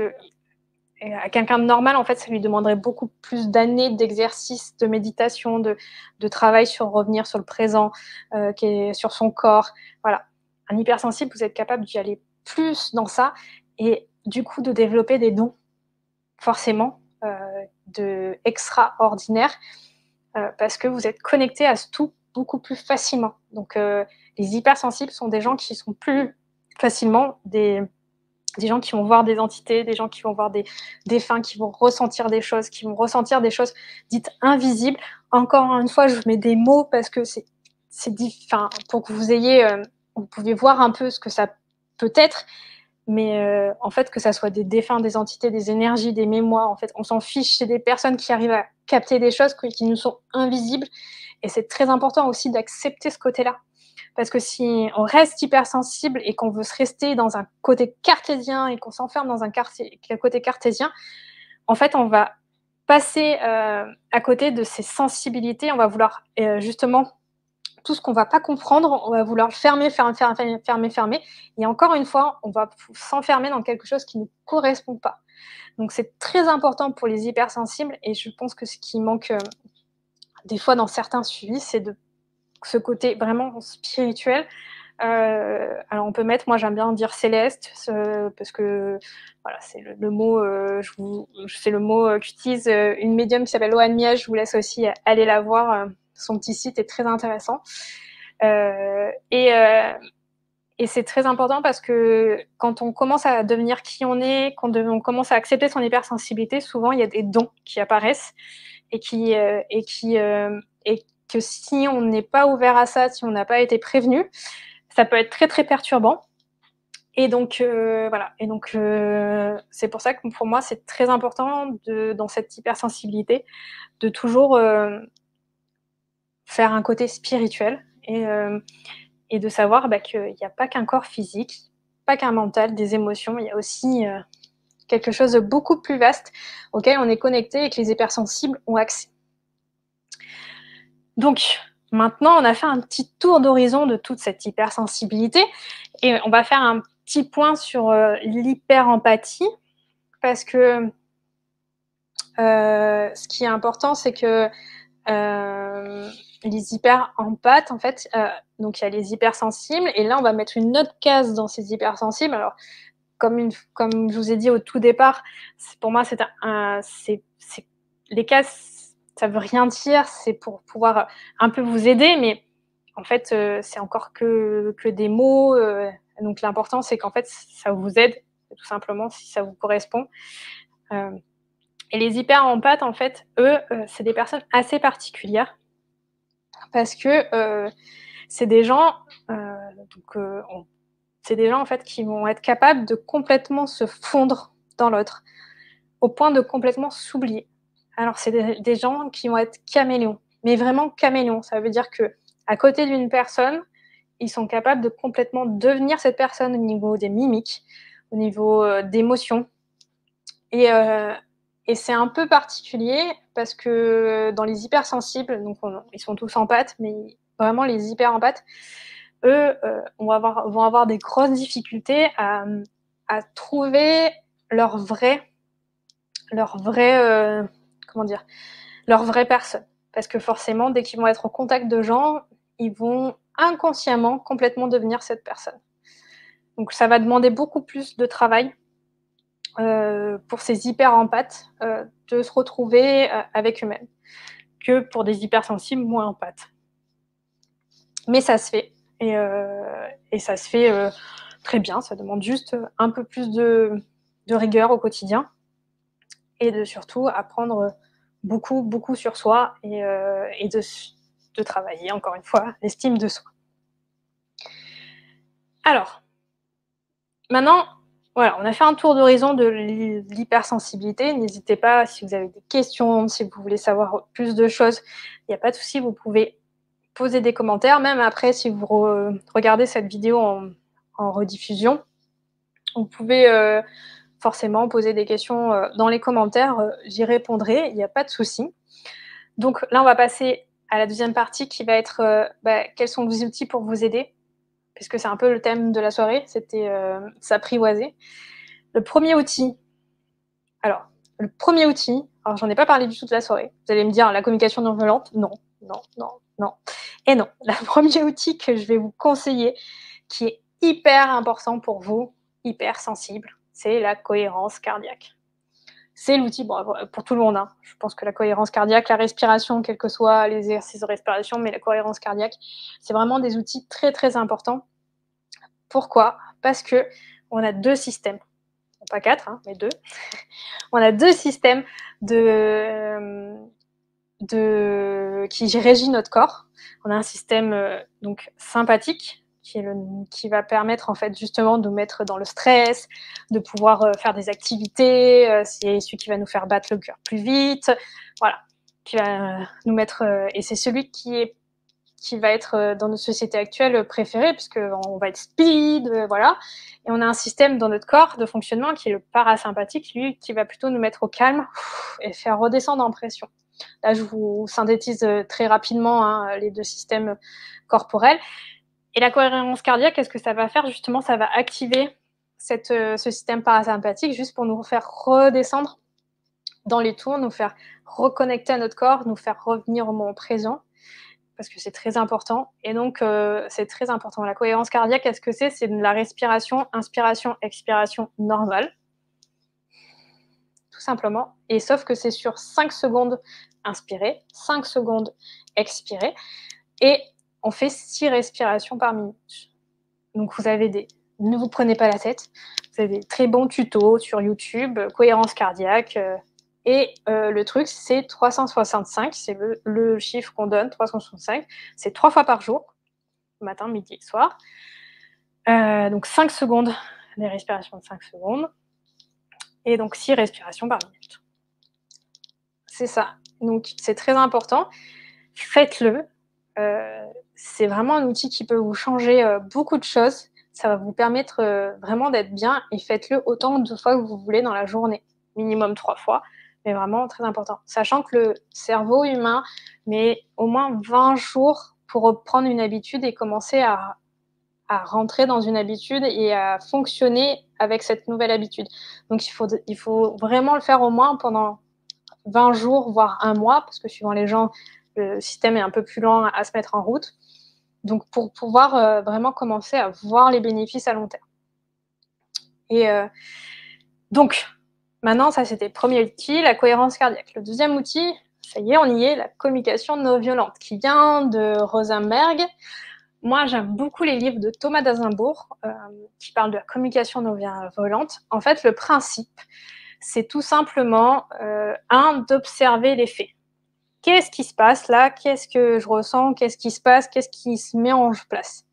à quelqu'un de normal, en fait, ça lui demanderait beaucoup plus d'années d'exercice, de méditation, de, de, travail sur revenir sur le présent, euh, sur son corps. Voilà. Un hypersensible, vous êtes capable d'y aller plus dans ça et du coup de développer des dons forcément euh, de extraordinaire euh, parce que vous êtes connecté à tout beaucoup plus facilement. Donc euh, les hypersensibles sont des gens qui sont plus facilement des, des gens qui vont voir des entités, des gens qui vont voir des défunts, qui vont ressentir des choses, qui vont ressentir des choses dites invisibles. Encore une fois, je vous mets des mots parce que c'est c'est pour que vous ayez vous pouvez voir un peu ce que ça peut être mais euh, en fait, que ça soit des défunts, des entités, des énergies, des mémoires, en fait, on s'en fiche. C'est des personnes qui arrivent à capter des choses qui nous sont invisibles. Et c'est très important aussi d'accepter ce côté-là. Parce que si on reste hypersensible et qu'on veut se rester dans un côté cartésien et qu'on s'enferme dans un côté cartésien, en fait, on va passer euh, à côté de ces sensibilités. On va vouloir euh, justement tout ce qu'on va pas comprendre, on va vouloir fermer, fermer, fermer, fermer, fermer. Et encore une fois, on va s'enfermer dans quelque chose qui ne correspond pas. Donc c'est très important pour les hypersensibles et je pense que ce qui manque euh, des fois dans certains suivis, c'est de ce côté vraiment spirituel. Euh, alors on peut mettre, moi j'aime bien dire céleste parce que voilà c'est le, mot, euh, c'est le mot qu'utilise une médium qui s'appelle Loane Miage. Je vous laisse aussi aller la voir son petit site est très intéressant. Euh, et, euh, et c'est très important parce que quand on commence à devenir qui on est, quand on commence à accepter son hypersensibilité, souvent il y a des dons qui apparaissent et qui euh, et qui et que si on n'est pas ouvert à ça, si on n'a pas été prévenu, ça peut être très très perturbant. Et donc voilà. Et donc c'est pour ça que pour moi c'est très important dans cette hypersensibilité de toujours faire un côté spirituel et, euh, et de savoir bah, qu'il n'y a pas qu'un corps physique, pas qu'un mental, des émotions, il y a aussi euh, quelque chose de beaucoup plus vaste auquel on est connecté et que les hypersensibles ont accès. Donc, maintenant, on a fait un petit tour d'horizon de toute cette hypersensibilité et on va faire un petit point sur l'hyper-empathie, parce que ce qui est important, c'est que les hyper-empathes, en fait, donc il y a les hypersensibles, et là, on va mettre une autre case dans ces hypersensibles. Alors, comme, comme je vous ai dit au tout départ, pour moi, c'est les cases, ça veut rien dire, c'est pour pouvoir un peu vous aider, mais en fait, euh, c'est encore que, que des mots. Euh, donc, l'important, c'est qu'en fait, ça vous aide, tout simplement, si ça vous correspond. Euh, et les hyper empathes, en fait, eux, c'est des personnes assez particulières parce que c'est des gens, donc, c'est des gens en fait qui vont être capables de complètement se fondre dans l'autre, au point de complètement s'oublier. Alors, c'est des, gens qui vont être caméléons, mais vraiment caméléons. Ça veut dire que à côté d'une personne, ils sont capables de complètement devenir cette personne au niveau des mimiques, au niveau euh, d'émotions. Et, euh, et c'est un peu particulier parce que dans les hypersensibles, donc ils sont tous en pâte, mais vraiment les hyper en pâte, eux euh, vont avoir des grosses difficultés à, à trouver leur vrai, leur vrai euh, comment dire, leur vraie personne. Parce que forcément, dès qu'ils vont être au contact de gens, ils vont inconsciemment complètement devenir cette personne. Donc ça va demander beaucoup plus de travail euh, pour ces hyper empathes euh, de se retrouver euh, avec eux-mêmes que pour des hypersensibles moins empathes. Mais ça se fait et, ça se fait très bien. Ça demande juste un peu plus de, rigueur au quotidien et de surtout apprendre beaucoup, beaucoup sur soi et, de, travailler, encore une fois, l'estime de soi. Alors, maintenant, voilà, on a fait un tour d'horizon de l'hypersensibilité. N'hésitez pas, si vous avez des questions, si vous voulez savoir plus de choses, il n'y a pas de souci, vous pouvez poser des commentaires, même après, si vous regardez cette vidéo en, rediffusion, vous pouvez euh, forcément poser des questions euh, dans les commentaires, euh, j'y répondrai, il n'y a pas de souci. Donc là, on va passer à la deuxième partie qui va être bah, quels sont vos outils pour vous aider, puisque c'est un peu le thème de la soirée, c'était s'apprivoiser. Le premier outil, alors, le premier outil, alors j'en ai pas parlé du tout de la soirée, vous allez me dire la communication non violente, non, non, non, non. Et non, le premier outil que je vais vous conseiller, qui est hyper important pour vous, hyper sensible, c'est la cohérence cardiaque. C'est l'outil pour tout le monde. Hein. Je pense que la cohérence cardiaque, la respiration, quels que soient les exercices de respiration, mais la cohérence cardiaque, c'est vraiment des outils très très importants. Pourquoi? Parce que on a deux systèmes, pas quatre, hein, mais deux. on a deux systèmes qui régit notre corps. On a un système euh, donc sympathique qui, va permettre en fait justement de nous mettre dans le stress, de pouvoir euh, faire des activités. Euh, c'est celui qui va nous faire battre le cœur plus vite, voilà, qui va euh, nous mettre. et c'est celui qui est qui va être dans notre société actuelle préféré puisque on va être speed, voilà. Et on a un système dans notre corps de fonctionnement qui est le parasympathique, lui, qui va plutôt nous mettre au calme et faire redescendre en pression. Là, je vous synthétise très rapidement hein, les deux systèmes corporels. Et la cohérence cardiaque, qu'est-ce que ça va faire Justement, ça va activer euh, ce système parasympathique juste pour nous faire redescendre dans les tours, nous faire reconnecter à notre corps, nous faire revenir au moment présent, parce que c'est très important. Et donc, euh, c'est très important. La cohérence cardiaque, qu'est-ce que c'est C'est de la respiration, inspiration, expiration normale, tout simplement. Et sauf que c'est sur 5 secondes inspirer, 5 secondes expirer. Et on fait six respirations par minute. Donc vous avez des, ne vous prenez pas la tête, vous avez des très bons tutos sur YouTube, cohérence cardiaque. Euh, et euh, le truc, c'est 365, c'est le, chiffre qu'on donne, 365. C'est trois fois par jour, matin, midi et soir. Euh, donc 5 secondes, des respirations de 5 secondes. Et donc 6 respirations par minute. C'est ça. Donc c'est très important. Faites-le c'est vraiment un outil qui peut vous changer euh, beaucoup de choses. Ça va vous permettre euh, vraiment d'être bien et faites-le autant de fois que vous voulez dans la journée, minimum trois fois, mais vraiment très important. Sachant que le cerveau humain met au moins 20 jours pour reprendre une habitude et commencer à, à rentrer dans une habitude et à fonctionner avec cette nouvelle habitude. Donc il faut, il faut vraiment le faire au moins pendant 20 jours, voire un mois, parce que suivant les gens, le système est un peu plus lent à se mettre en route. Donc pour pouvoir euh, vraiment commencer à voir les bénéfices à long terme. Et euh, donc, maintenant, ça c'était le premier outil, la cohérence cardiaque. Le deuxième outil, ça y est, on y est, la communication non violente, qui vient de Rosenberg. Moi, j'aime beaucoup les livres de Thomas d'Azimbourg, euh, qui parlent de la communication non violente. En fait, le principe, c'est tout simplement, un, d'observer les faits. Qu'est-ce qui se passe là Qu'est-ce que je ressens Qu'est-ce qui se passe Qu'est-ce qui se met en place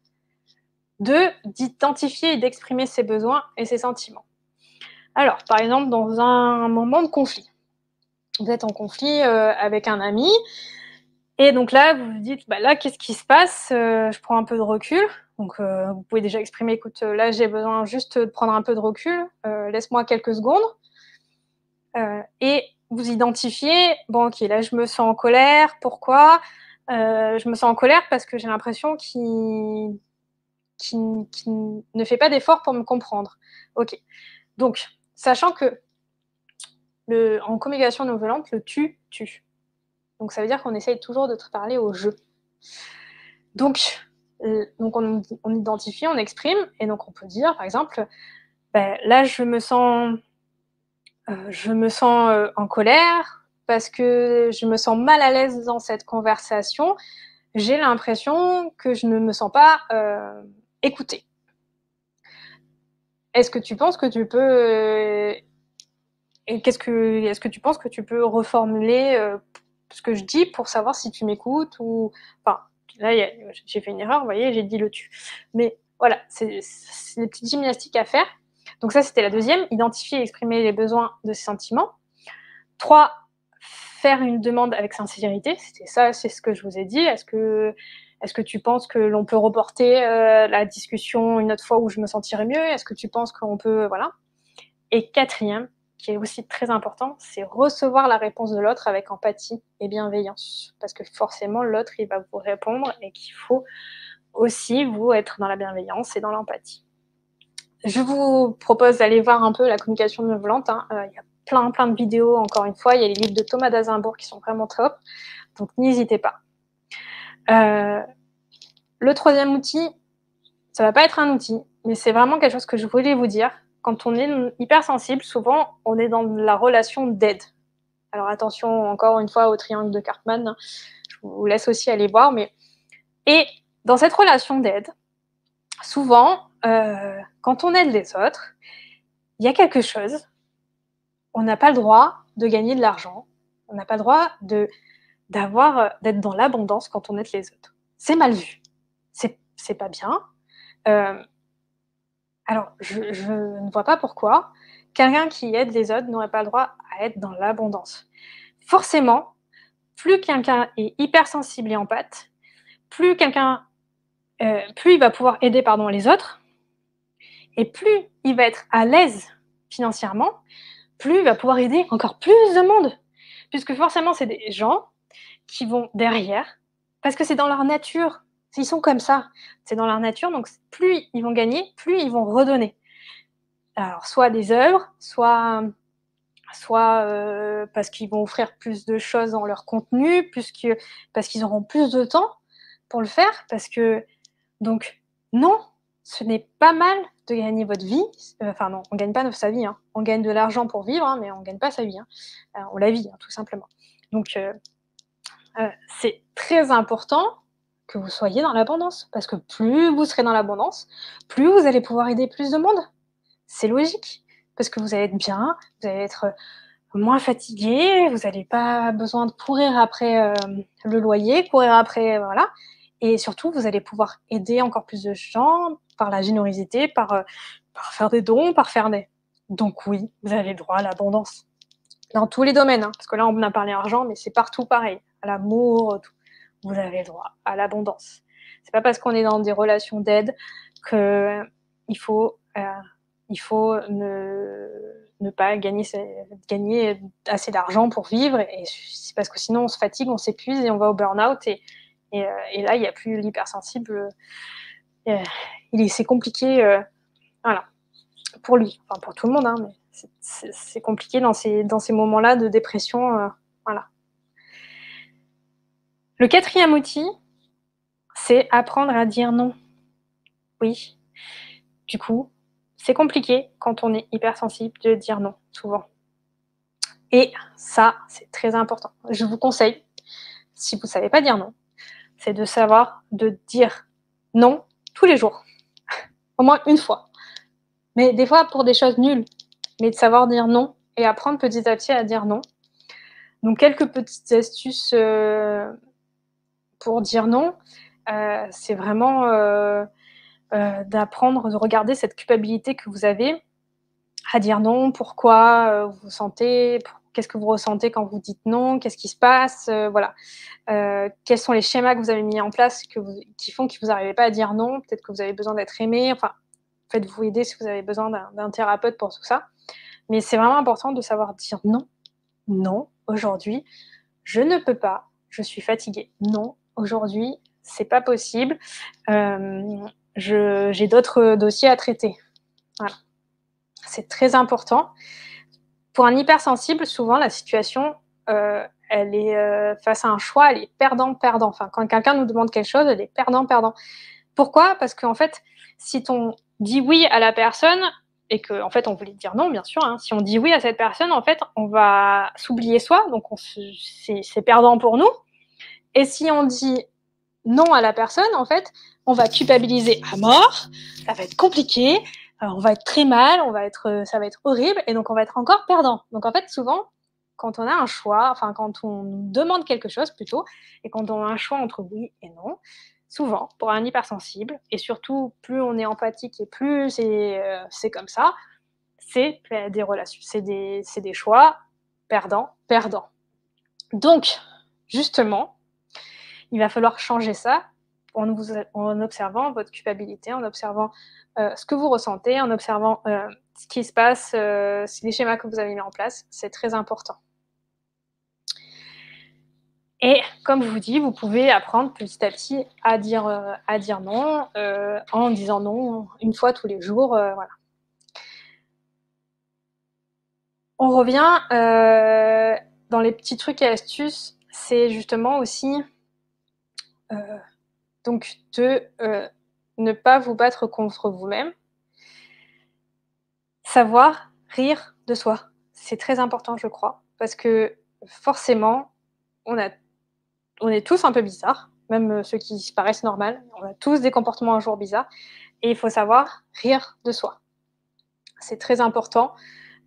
Deux, d'identifier et d'exprimer ses besoins et ses sentiments. Alors, par exemple, dans un moment de conflit, vous êtes en conflit euh, avec un ami, et donc là, vous vous dites, bah là, qu'est-ce qui se passe euh, Je prends un peu de recul. Donc, euh, vous pouvez déjà exprimer, écoute, là, j'ai besoin juste de prendre un peu de recul. Laisse-moi quelques secondes. et vous identifiez, bon, ok, là, je me sens en colère. Pourquoi? Je me sens en colère parce que j'ai l'impression qu'il ne fait pas d'effort pour me comprendre. Ok. Donc, sachant que le, en communication non violente, le tu, tu. Donc ça veut dire qu'on essaye toujours de te parler au jeu. Donc, euh, donc on, identifie, on exprime, et donc on peut dire, par exemple, ben, là je me sens, euh, je me sens euh, en colère parce que je me sens mal à l'aise dans cette conversation. J'ai l'impression que je ne me sens pas écoutée. Est-ce que tu penses que tu peux qu'est-ce que, est-ce que tu penses que tu peux reformuler euh, ce que je dis pour savoir si tu m'écoutes ou, enfin, là, j'ai fait une erreur, vous voyez, j'ai dit le tu. Mais voilà, c'est des petites gymnastiques à faire. Donc ça, c'était la deuxième, identifier et exprimer les besoins de ses sentiments. Trois, faire une demande avec sincérité. C'était ça, c'est ce que je vous ai dit. Est-ce que, est-ce que tu penses que l'on peut reporter euh, la discussion une autre fois où je me sentirais mieux? Est-ce que tu penses qu'on peut, voilà. Et quatrième, qui est aussi très important, c'est recevoir la réponse de l'autre avec empathie et bienveillance. Parce que forcément, l'autre, il va vous répondre et qu'il faut aussi, vous, être dans la bienveillance et dans l'empathie. Je vous propose d'aller voir un peu la communication non violente. Hein. Euh, il y a plein, plein de vidéos, encore une fois. Il y a les livres de Thomas d'Azimbourg qui sont vraiment top. Donc, n'hésitez pas. Euh, le troisième outil, ça va pas être un outil, mais c'est vraiment quelque chose que je voulais vous dire quand on est hypersensible, souvent, on est dans la relation d'aide. Alors attention encore une fois au triangle de Cartman, hein. je vous laisse aussi aller voir. Mais... Et dans cette relation d'aide, souvent, euh, quand on aide les autres, il y a quelque chose, on n'a pas le droit de gagner de l'argent, on n'a pas le droit d'avoir d'être dans l'abondance quand on aide les autres. C'est mal vu, c'est pas bien. Euh, alors, je, ne vois pas pourquoi quelqu'un qui aide les autres n'aurait pas le droit à être dans l'abondance. Forcément, plus quelqu'un est hypersensible et empathe, plus quelqu'un, euh, plus il va pouvoir aider les autres, et plus il va être à l'aise financièrement, plus il va pouvoir aider encore plus de monde, puisque forcément c'est des gens qui vont derrière, parce que c'est dans leur nature. Ils sont comme ça, c'est dans leur nature, donc plus ils vont gagner, plus ils vont redonner. Alors, soit des œuvres, soit, soit euh, parce qu'ils vont offrir plus de choses dans leur contenu, puisque, parce qu'ils auront plus de temps pour le faire, parce que, donc, non, ce n'est pas mal de gagner votre vie. Euh, enfin, non, on ne gagne pas sa vie. Hein. On gagne de l'argent pour vivre, hein, mais on ne gagne pas sa vie. Hein. Euh, on la vit, tout simplement. Donc, c'est très important que vous soyez dans l'abondance. Parce que plus vous serez dans l'abondance, plus vous allez pouvoir aider plus de monde. C'est logique. Parce que vous allez être bien, vous allez être moins fatigué, vous n'allez pas besoin de courir après euh, le loyer, courir après, voilà. Et surtout, vous allez pouvoir aider encore plus de gens par la générosité, par, euh, par faire des dons, par faire des... Donc oui, vous avez le droit à l'abondance. Dans tous les domaines, hein, parce que là, on a parlé argent, mais c'est partout pareil. À l'amour, tout vous avez le droit à l'abondance. C'est pas parce qu'on est dans des relations d'aide que il faut, euh, il faut ne, ne pas gagner, gagner assez d'argent pour vivre. Et c'est parce que sinon on se fatigue, on s'épuise et on va au burn-out. Et, et, euh, et, là, il n'y a plus l'hypersensible. il c'est compliqué, voilà, pour lui, enfin pour tout le monde, hein, mais c'est compliqué dans ces, dans ces moments-là de dépression, voilà. Le quatrième outil, c'est apprendre à dire non. Oui. Du coup, c'est compliqué quand on est hypersensible de dire non, souvent. Et ça, c'est très important. Je vous conseille, si vous ne savez pas dire non, c'est de savoir de dire non tous les jours. Au moins une fois. Mais des fois pour des choses nulles. Mais de savoir dire non et apprendre petit à petit à dire non. Donc quelques petites astuces euh, pour dire non. Euh, c'est vraiment euh, d'apprendre, de regarder cette culpabilité que vous avez à dire non, pourquoi vous vous sentez, qu'est-ce que vous ressentez quand vous dites non, qu'est-ce qui se passe, euh, voilà. Euh, quels sont les schémas que vous avez mis en place que qui font que vous n'arrivez pas à dire non, peut-être que vous avez besoin d'être aimé, enfin, faites-vous aider si vous avez besoin d'un thérapeute pour tout ça. Mais c'est vraiment important de savoir dire non. Non, aujourd'hui, je ne peux pas, je suis fatiguée. Non, aujourd'hui, c'est pas possible. Euh, j'ai d'autres dossiers à traiter. Voilà. C'est très important. Pour un hypersensible, souvent, la situation, euh, elle est euh, face à un choix, elle est perdant-perdant. Enfin, quand quelqu'un nous demande quelque chose, elle est perdant-perdant. Pourquoi? Parce qu'en fait, si on dit oui à la personne et qu'en en fait on voulait dire non, bien sûr, hein, si on dit oui à cette personne, en fait, on va s'oublier soi, donc c'est perdant pour nous. Et si on dit non à la personne, en fait, on va culpabiliser à mort, ça va être compliqué, on va être très mal, on va être, euh, ça va être horrible, et donc on va être encore perdant. Donc en fait, souvent, quand on a un choix, enfin quand on demande quelque chose plutôt, et quand on a un choix entre oui et non, souvent, pour un hypersensible, et surtout plus on est empathique et plus c'est euh, comme ça, c'est des relations, c'est des, des choix perdant, perdant. Donc, justement, il va falloir changer ça en, observant votre culpabilité, en observant euh, ce que vous ressentez, en observant euh, ce qui se passe, euh, les schémas que vous avez mis en place. C'est très important. Et comme je vous dis, vous pouvez apprendre petit à petit à dire, à dire non en disant non une fois tous les jours. voilà. On revient dans les petits trucs et astuces. C'est justement aussi donc de ne pas vous battre contre vous-même. Savoir rire de soi. C'est très important, je crois, parce que forcément, on, est tous un peu bizarres, même ceux qui paraissent normaux. On a tous des comportements un jour bizarres. Et il faut savoir rire de soi. C'est très important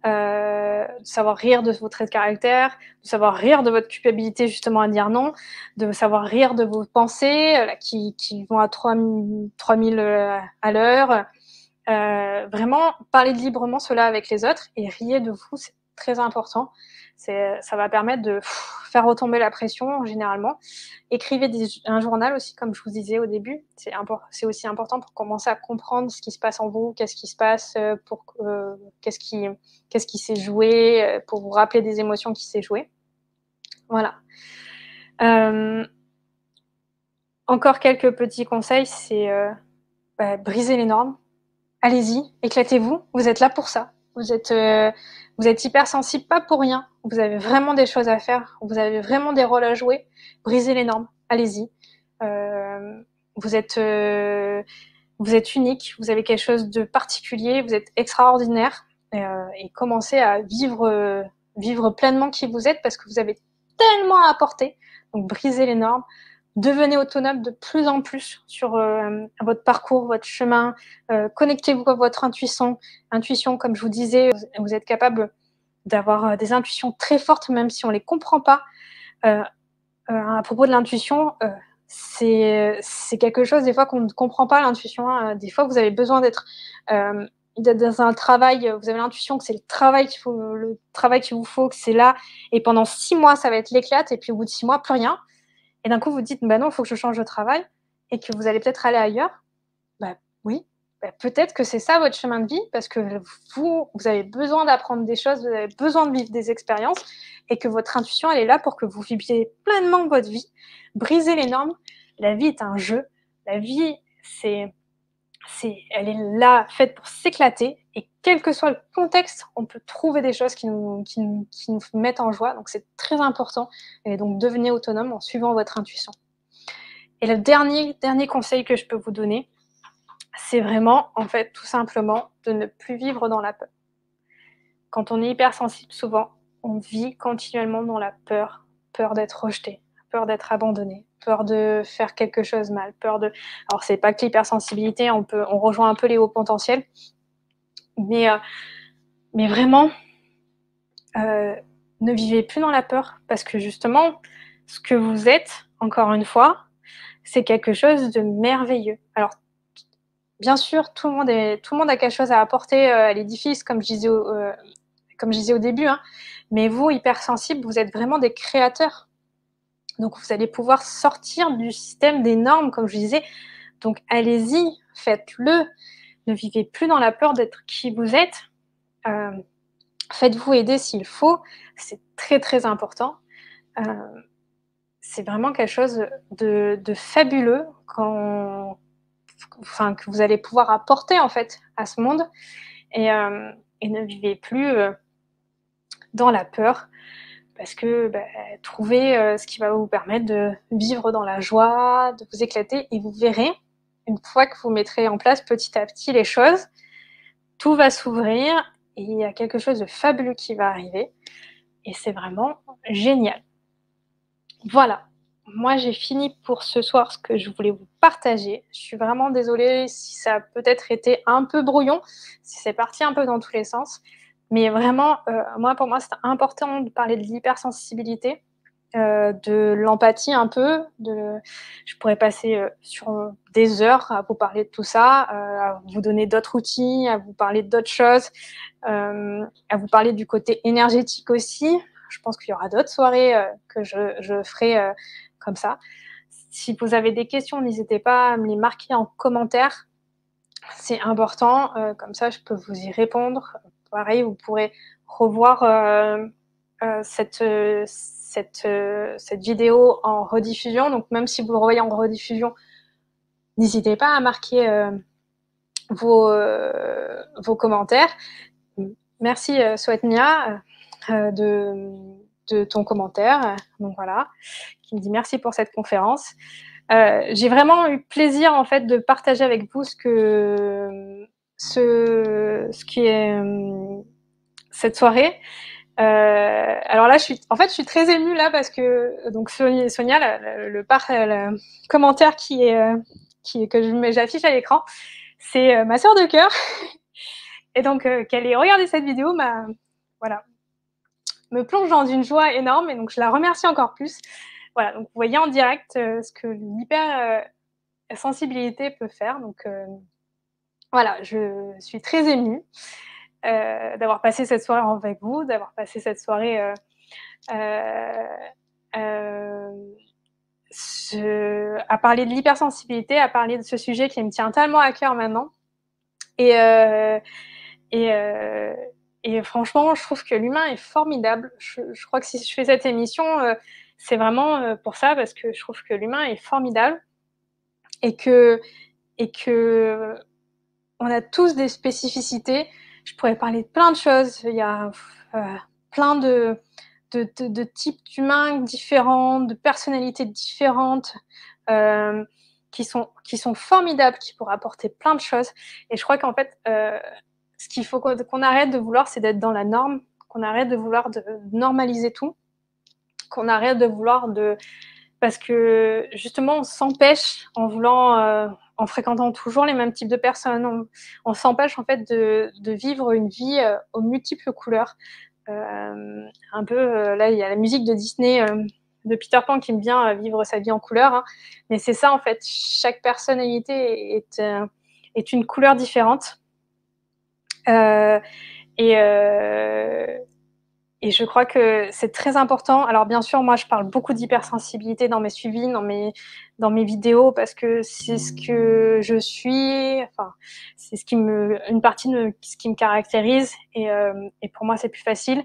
euh, de savoir rire de vos traits de caractère, de savoir rire de votre culpabilité justement à dire non, de savoir rire de vos pensées euh, qui, qui, vont à 3000, 3000 euh, à l'heure. Euh, vraiment, parler librement cela avec les autres et riez de vous, très important. Ça va permettre de faire retomber la pression généralement. Écrivez un journal aussi, comme je vous disais au début. C'est aussi important pour commencer à comprendre ce qui se passe en vous, qu'est-ce qui se passe, euh, euh, qu'est-ce qui, qui s'est joué, euh, pour vous rappeler des émotions qui s'est jouées. Voilà. encore quelques petits conseils, c'est bah, briser les normes. Allez-y, éclatez-vous. Vous êtes là pour ça. Vous êtes, vous êtes hypersensible, pas pour rien. Vous avez vraiment des choses à faire. Vous avez vraiment des rôles à jouer. Brisez les normes. Allez-y. Euh, vous êtes, euh, vous êtes unique. Vous avez quelque chose de particulier. Vous êtes extraordinaire. Euh, et commencez à vivre, vivre pleinement qui vous êtes parce que vous avez tellement à apporter. Donc brisez les normes devenez autonome de plus en plus sur euh, votre parcours, votre chemin. Euh, connectez-vous à votre intuition. Intuition, comme je vous disais, vous êtes capable d'avoir euh, des intuitions très fortes, même si on les comprend pas. à propos de l'intuition, c'est quelque chose des fois qu'on ne comprend pas l'intuition. Hein. Des fois, vous avez besoin d'être dans un travail, vous avez l'intuition que c'est le travail qu'il faut, le travail qu'il vous faut, que c'est là, et pendant six mois, ça va être l'éclate, et puis au bout de six mois, plus rien et d'un coup vous dites, bah non, il faut que je change de travail, et que vous allez peut-être aller ailleurs, bah oui, bah, peut-être que c'est ça votre chemin de vie, parce que vous, vous avez besoin d'apprendre des choses, vous avez besoin de vivre des expériences, et que votre intuition, elle est là pour que vous viviez pleinement votre vie, briser les normes. La vie est un jeu. La vie, c'est elle est là, faite pour s'éclater. Et quel que soit le contexte, on peut trouver des choses qui nous, qui qui nous mettent en joie. Donc c'est très important. Et donc devenez autonome en suivant votre intuition. Et le dernier, dernier conseil que je peux vous donner, c'est vraiment, en fait, tout simplement, de ne plus vivre dans la peur. Quand on est hypersensible, souvent, on vit continuellement dans la peur, peur d'être rejeté, peur d'être abandonné, peur de faire quelque chose mal, peur de. Alors c'est pas que l'hypersensibilité, on peut, on rejoint un peu les hauts potentiels, mais euh, mais vraiment, euh, ne vivez plus dans la peur parce que justement, ce que vous êtes, encore une fois, c'est quelque chose de merveilleux. Alors bien sûr, tout le monde est, tout monde a quelque chose à apporter euh, à l'édifice, comme je disais au, comme je au début, hein. mais vous, hypersensibles, vous êtes vraiment des créateurs donc, vous allez pouvoir sortir du système des normes, comme je disais. Donc, allez-y, faites-le. Ne vivez plus dans la peur d'être qui vous êtes. Euh, faites-vous aider s'il faut. C'est très, très important. Euh, c'est vraiment quelque chose de, fabuleux quand, enfin, que vous allez pouvoir apporter, en fait, à ce monde. Et, euh, et ne vivez plus dans la peur parce que bah, trouvez euh, ce qui va vous permettre de vivre dans la joie, de vous éclater, et vous verrez, une fois que vous mettrez en place petit à petit les choses, tout va s'ouvrir et il y a quelque chose de fabuleux qui va arriver. Et c'est vraiment génial. Voilà, moi j'ai fini pour ce soir ce que je voulais vous partager. Je suis vraiment désolée si ça a peut-être été un peu brouillon, si c'est parti un peu dans tous les sens. Mais vraiment, euh, moi, pour moi, c'est important de parler de l'hypersensibilité, euh, de l'empathie un peu. De, je pourrais passer euh, sur des heures à vous parler de tout ça, à vous donner d'autres outils, à vous parler d'autres choses, à vous parler du côté énergétique aussi. Je pense qu'il y aura d'autres soirées que je, je ferai comme ça. Si vous avez des questions, n'hésitez pas à me les marquer en commentaire. C'est important, comme ça je peux vous y répondre pareil, vous pourrez revoir euh, euh, cette, cette, vidéo en rediffusion. Donc même si vous le revoyez en rediffusion, n'hésitez pas à marquer euh, vos, commentaires. Merci Souetnia de, de ton commentaire. Donc voilà, qui me dit merci pour cette conférence. j'ai vraiment eu plaisir en fait de partager avec vous ce que ce, qui est euh, cette soirée. Euh, alors là, je suis, en fait, je suis très émue là parce que donc Sonia, Sonia le, le, commentaire qui est, euh, qui que j'affiche à l'écran, c'est ma sœur de cœur. Et donc qu'elle ait regardé cette vidéo, m'a, voilà, me plonge dans une joie énorme. Et donc je la remercie encore plus. Voilà, donc vous voyez en direct ce que l'hyper sensibilité peut faire. Donc voilà, je suis très émue euh, d'avoir passé cette soirée avec vous, d'avoir passé cette soirée euh, euh, à parler de l'hypersensibilité, à parler de ce sujet qui me tient tellement à cœur maintenant. Et, et, et franchement, je trouve que l'humain est formidable. Je, je, crois que si je fais cette émission, c'est vraiment pour ça, parce que je trouve que l'humain est formidable et que, et que on a tous des spécificités. Je pourrais parler de plein de choses. Il y a euh, plein de, types d'humains différents, de personnalités différentes, euh, qui, sont, qui sont formidables, qui pourraient apporter plein de choses. Et je crois qu'en fait, euh, ce qu'il faut qu'on arrête de vouloir, c'est d'être dans la norme, qu'on arrête de vouloir normaliser tout, qu'on arrête de vouloir de... Parce que justement, on s'empêche en voulant en fréquentant toujours les mêmes types de personnes. On, s'empêche en fait de, vivre une vie euh, aux multiples couleurs. Euh, un peu, euh, là, il y a la musique de Disney, de Peter Pan qui aime bien vivre sa vie en couleurs. Hein. Mais c'est ça, en fait. Chaque personnalité est, une couleur différente. Et je crois que c'est très important. Alors bien sûr, moi je parle beaucoup d'hypersensibilité dans mes suivis, dans mes dans mes vidéos parce que c'est ce que je suis. Enfin, c'est ce qui me une partie de ce qui me caractérise et, euh, et pour moi c'est plus facile.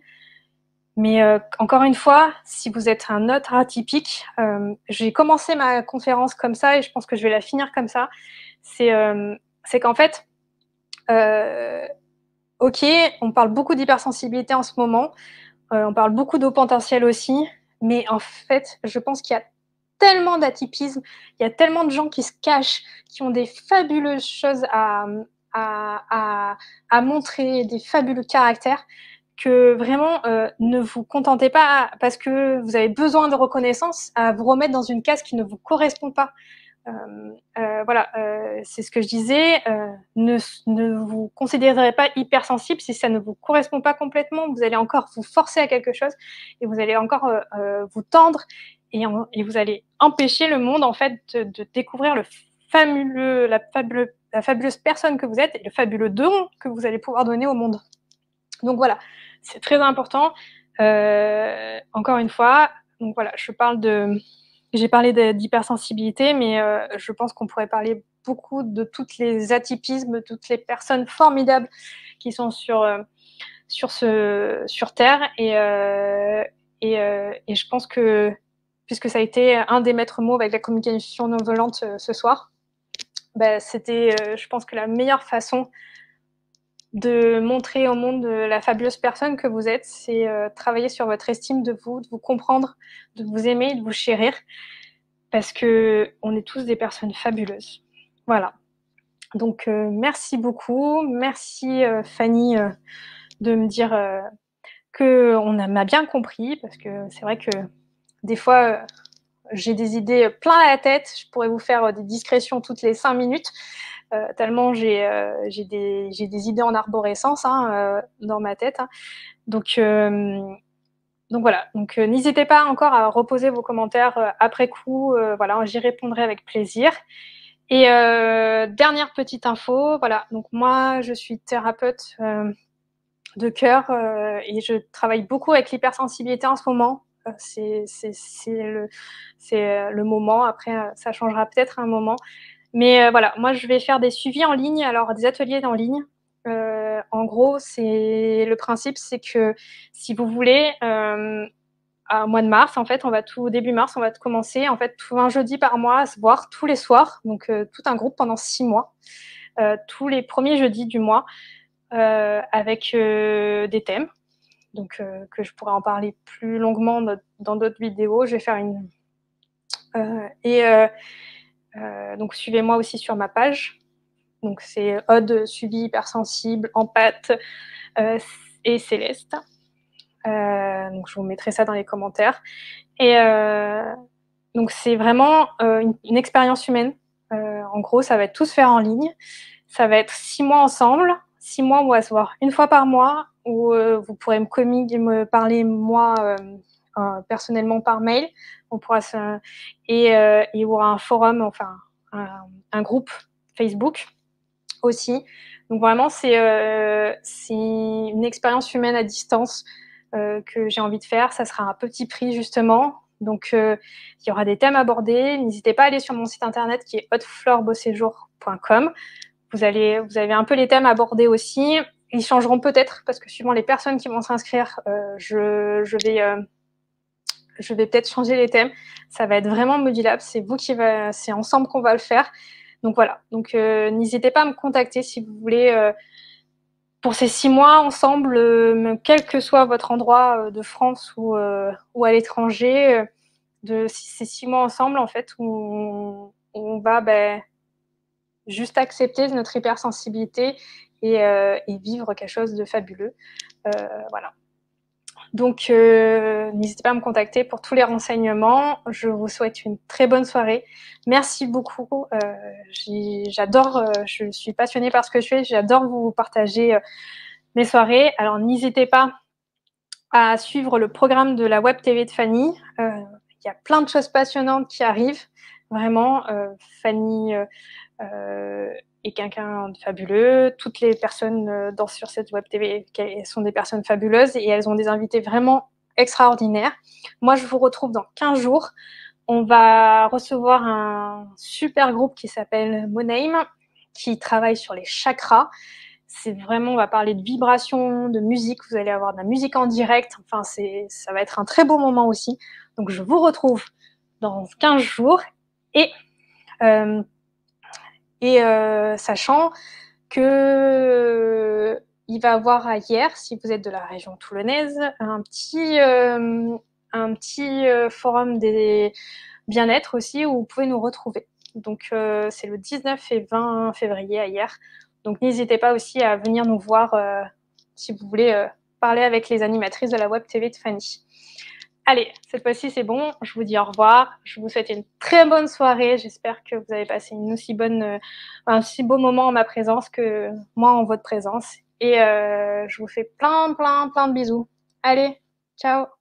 Mais euh, encore une fois, si vous êtes un autre atypique, euh, j'ai commencé ma conférence comme ça et je pense que je vais la finir comme ça. C'est euh, c'est qu'en fait, euh, ok, on parle beaucoup d'hypersensibilité en ce moment, euh, on parle beaucoup d'eau potentiel aussi, mais en fait, je pense qu'il y a tellement d'atypisme, il y a tellement de gens qui se cachent, qui ont des fabuleuses choses à, à, à, montrer, des fabuleux caractères, que vraiment euh, ne vous contentez pas parce que vous avez besoin de reconnaissance à vous remettre dans une case qui ne vous correspond pas. Euh, euh, voilà, euh, c'est ce que je disais. Ne, vous considérez pas hypersensible si ça ne vous correspond pas complètement. Vous allez encore vous forcer à quelque chose et vous allez encore vous tendre et, vous allez empêcher le monde en fait de, découvrir le fabuleux, la, fabuleuse personne que vous êtes et le fabuleux don que vous allez pouvoir donner au monde. Donc voilà, c'est très important. Encore une fois, donc voilà, je parle de, j'ai parlé d'hypersensibilité, mais euh, je pense qu'on pourrait parler beaucoup de toutes les atypismes, toutes les personnes formidables qui sont sur euh, sur sur Terre. Et euh, et, et, je pense que puisque ça a été un des maîtres mots avec la communication non violente ce soir, ben, c'était, je pense que la meilleure façon de montrer au monde la fabuleuse personne que vous êtes, c'est euh, travailler sur votre estime de vous, de vous comprendre, de vous aimer, de vous chérir, parce que on est tous des personnes fabuleuses. Voilà. Donc euh, merci beaucoup, merci euh, Fanny euh, de me dire euh, que on m'a bien compris, parce que c'est vrai que des fois j'ai des idées plein à la tête. Je pourrais vous faire des discrétions toutes les cinq minutes. Euh, tellement j'ai euh, j'ai des, idées en arborescence hein, euh, dans ma tête. Hein. Donc voilà, donc n'hésitez pas encore à reposer vos commentaires après coup. voilà, j'y répondrai avec plaisir. Et dernière petite info, voilà. Donc moi, je suis thérapeute de cœur et je travaille beaucoup avec l'hypersensibilité en ce moment. c'est le moment. Après, ça changera peut-être un moment. Mais euh, voilà, moi, je vais faire des suivis en ligne, alors des ateliers en ligne. Euh, en gros, c'est le principe, c'est que si vous voulez, euh, à mois de mars, en fait, on va tout début mars, on va commencer en fait tout un jeudi par mois à se voir tous les soirs, donc euh, tout un groupe pendant six mois, euh, tous les premiers jeudis du mois, euh, avec des thèmes, donc que je pourrais en parler plus longuement dans d'autres vidéos. Je vais faire une et euh, donc suivez-moi aussi sur ma page. Donc c'est Ode suivi hypersensible, Empathe euh, et Céleste. Euh, donc je vous mettrai ça dans les commentaires. Et euh, donc c'est vraiment euh, une, expérience humaine. Euh, en gros, ça va être tout se faire en ligne. Ça va être six mois ensemble. Six mois, on va se voir une fois par mois où vous pourrez me, me parler moi personnellement par mail. On pourra se... et, euh, il y aura un forum, enfin un, groupe Facebook aussi. Donc vraiment, c'est euh, une expérience humaine à distance euh, que j'ai envie de faire. Ça sera un petit prix justement. Donc il y aura des thèmes abordés. N'hésitez pas à aller sur mon site internet qui est hautefleurbeauséjour.com. Vous allez, vous avez un peu les thèmes abordés aussi. Ils changeront peut-être parce que suivant les personnes qui vont s'inscrire, je, je vais je vais peut-être changer les thèmes. Ça va être vraiment modulable. C'est vous qui va, c'est ensemble qu'on va le faire. Donc voilà. Donc euh, n'hésitez pas à me contacter si vous voulez euh, pour ces six mois ensemble, euh, quel que soit votre endroit euh, de France ou, euh, ou à l'étranger, de ces six mois ensemble en fait où on, on va ben, juste accepter notre hypersensibilité et, et, vivre quelque chose de fabuleux. voilà. Donc, euh, n'hésitez pas à me contacter pour tous les renseignements. Je vous souhaite une très bonne soirée. Merci beaucoup. Euh, j'adore, euh, je suis passionnée par ce que je fais. J'adore vous partager mes soirées. Alors, n'hésitez pas à suivre le programme de la Web TV de Fanny. Il y a plein de choses passionnantes qui arrivent. Vraiment, Fanny est quelqu'un de fabuleux. Toutes les personnes euh, dans, sur cette web TV sont des personnes fabuleuses et elles ont des invités vraiment extraordinaires. Moi, je vous retrouve dans 15 jours. On va recevoir un super groupe qui s'appelle Moname, qui travaille sur les chakras. C'est vraiment, on va parler de vibration, de musique. Vous allez avoir de la musique en direct. Enfin, c'est, ça va être un très beau moment aussi. Donc, je vous retrouve dans 15 jours et euh, Et sachant que il va avoir hier, si vous êtes de la région toulonnaise, un petit, un petit forum des bien-être aussi où vous pouvez nous retrouver. Donc c'est le 19 et 20 février hier. Donc n'hésitez pas aussi à venir nous voir si vous voulez parler avec les animatrices de la Web TV de Fanny. Allez, cette fois-ci c'est bon. Je vous dis au revoir. Je vous souhaite une très bonne soirée. J'espère que vous avez passé une aussi bonne, euh, un si beau moment en ma présence que moi en votre présence. Et euh, je vous fais plein, plein, plein de bisous. Allez, ciao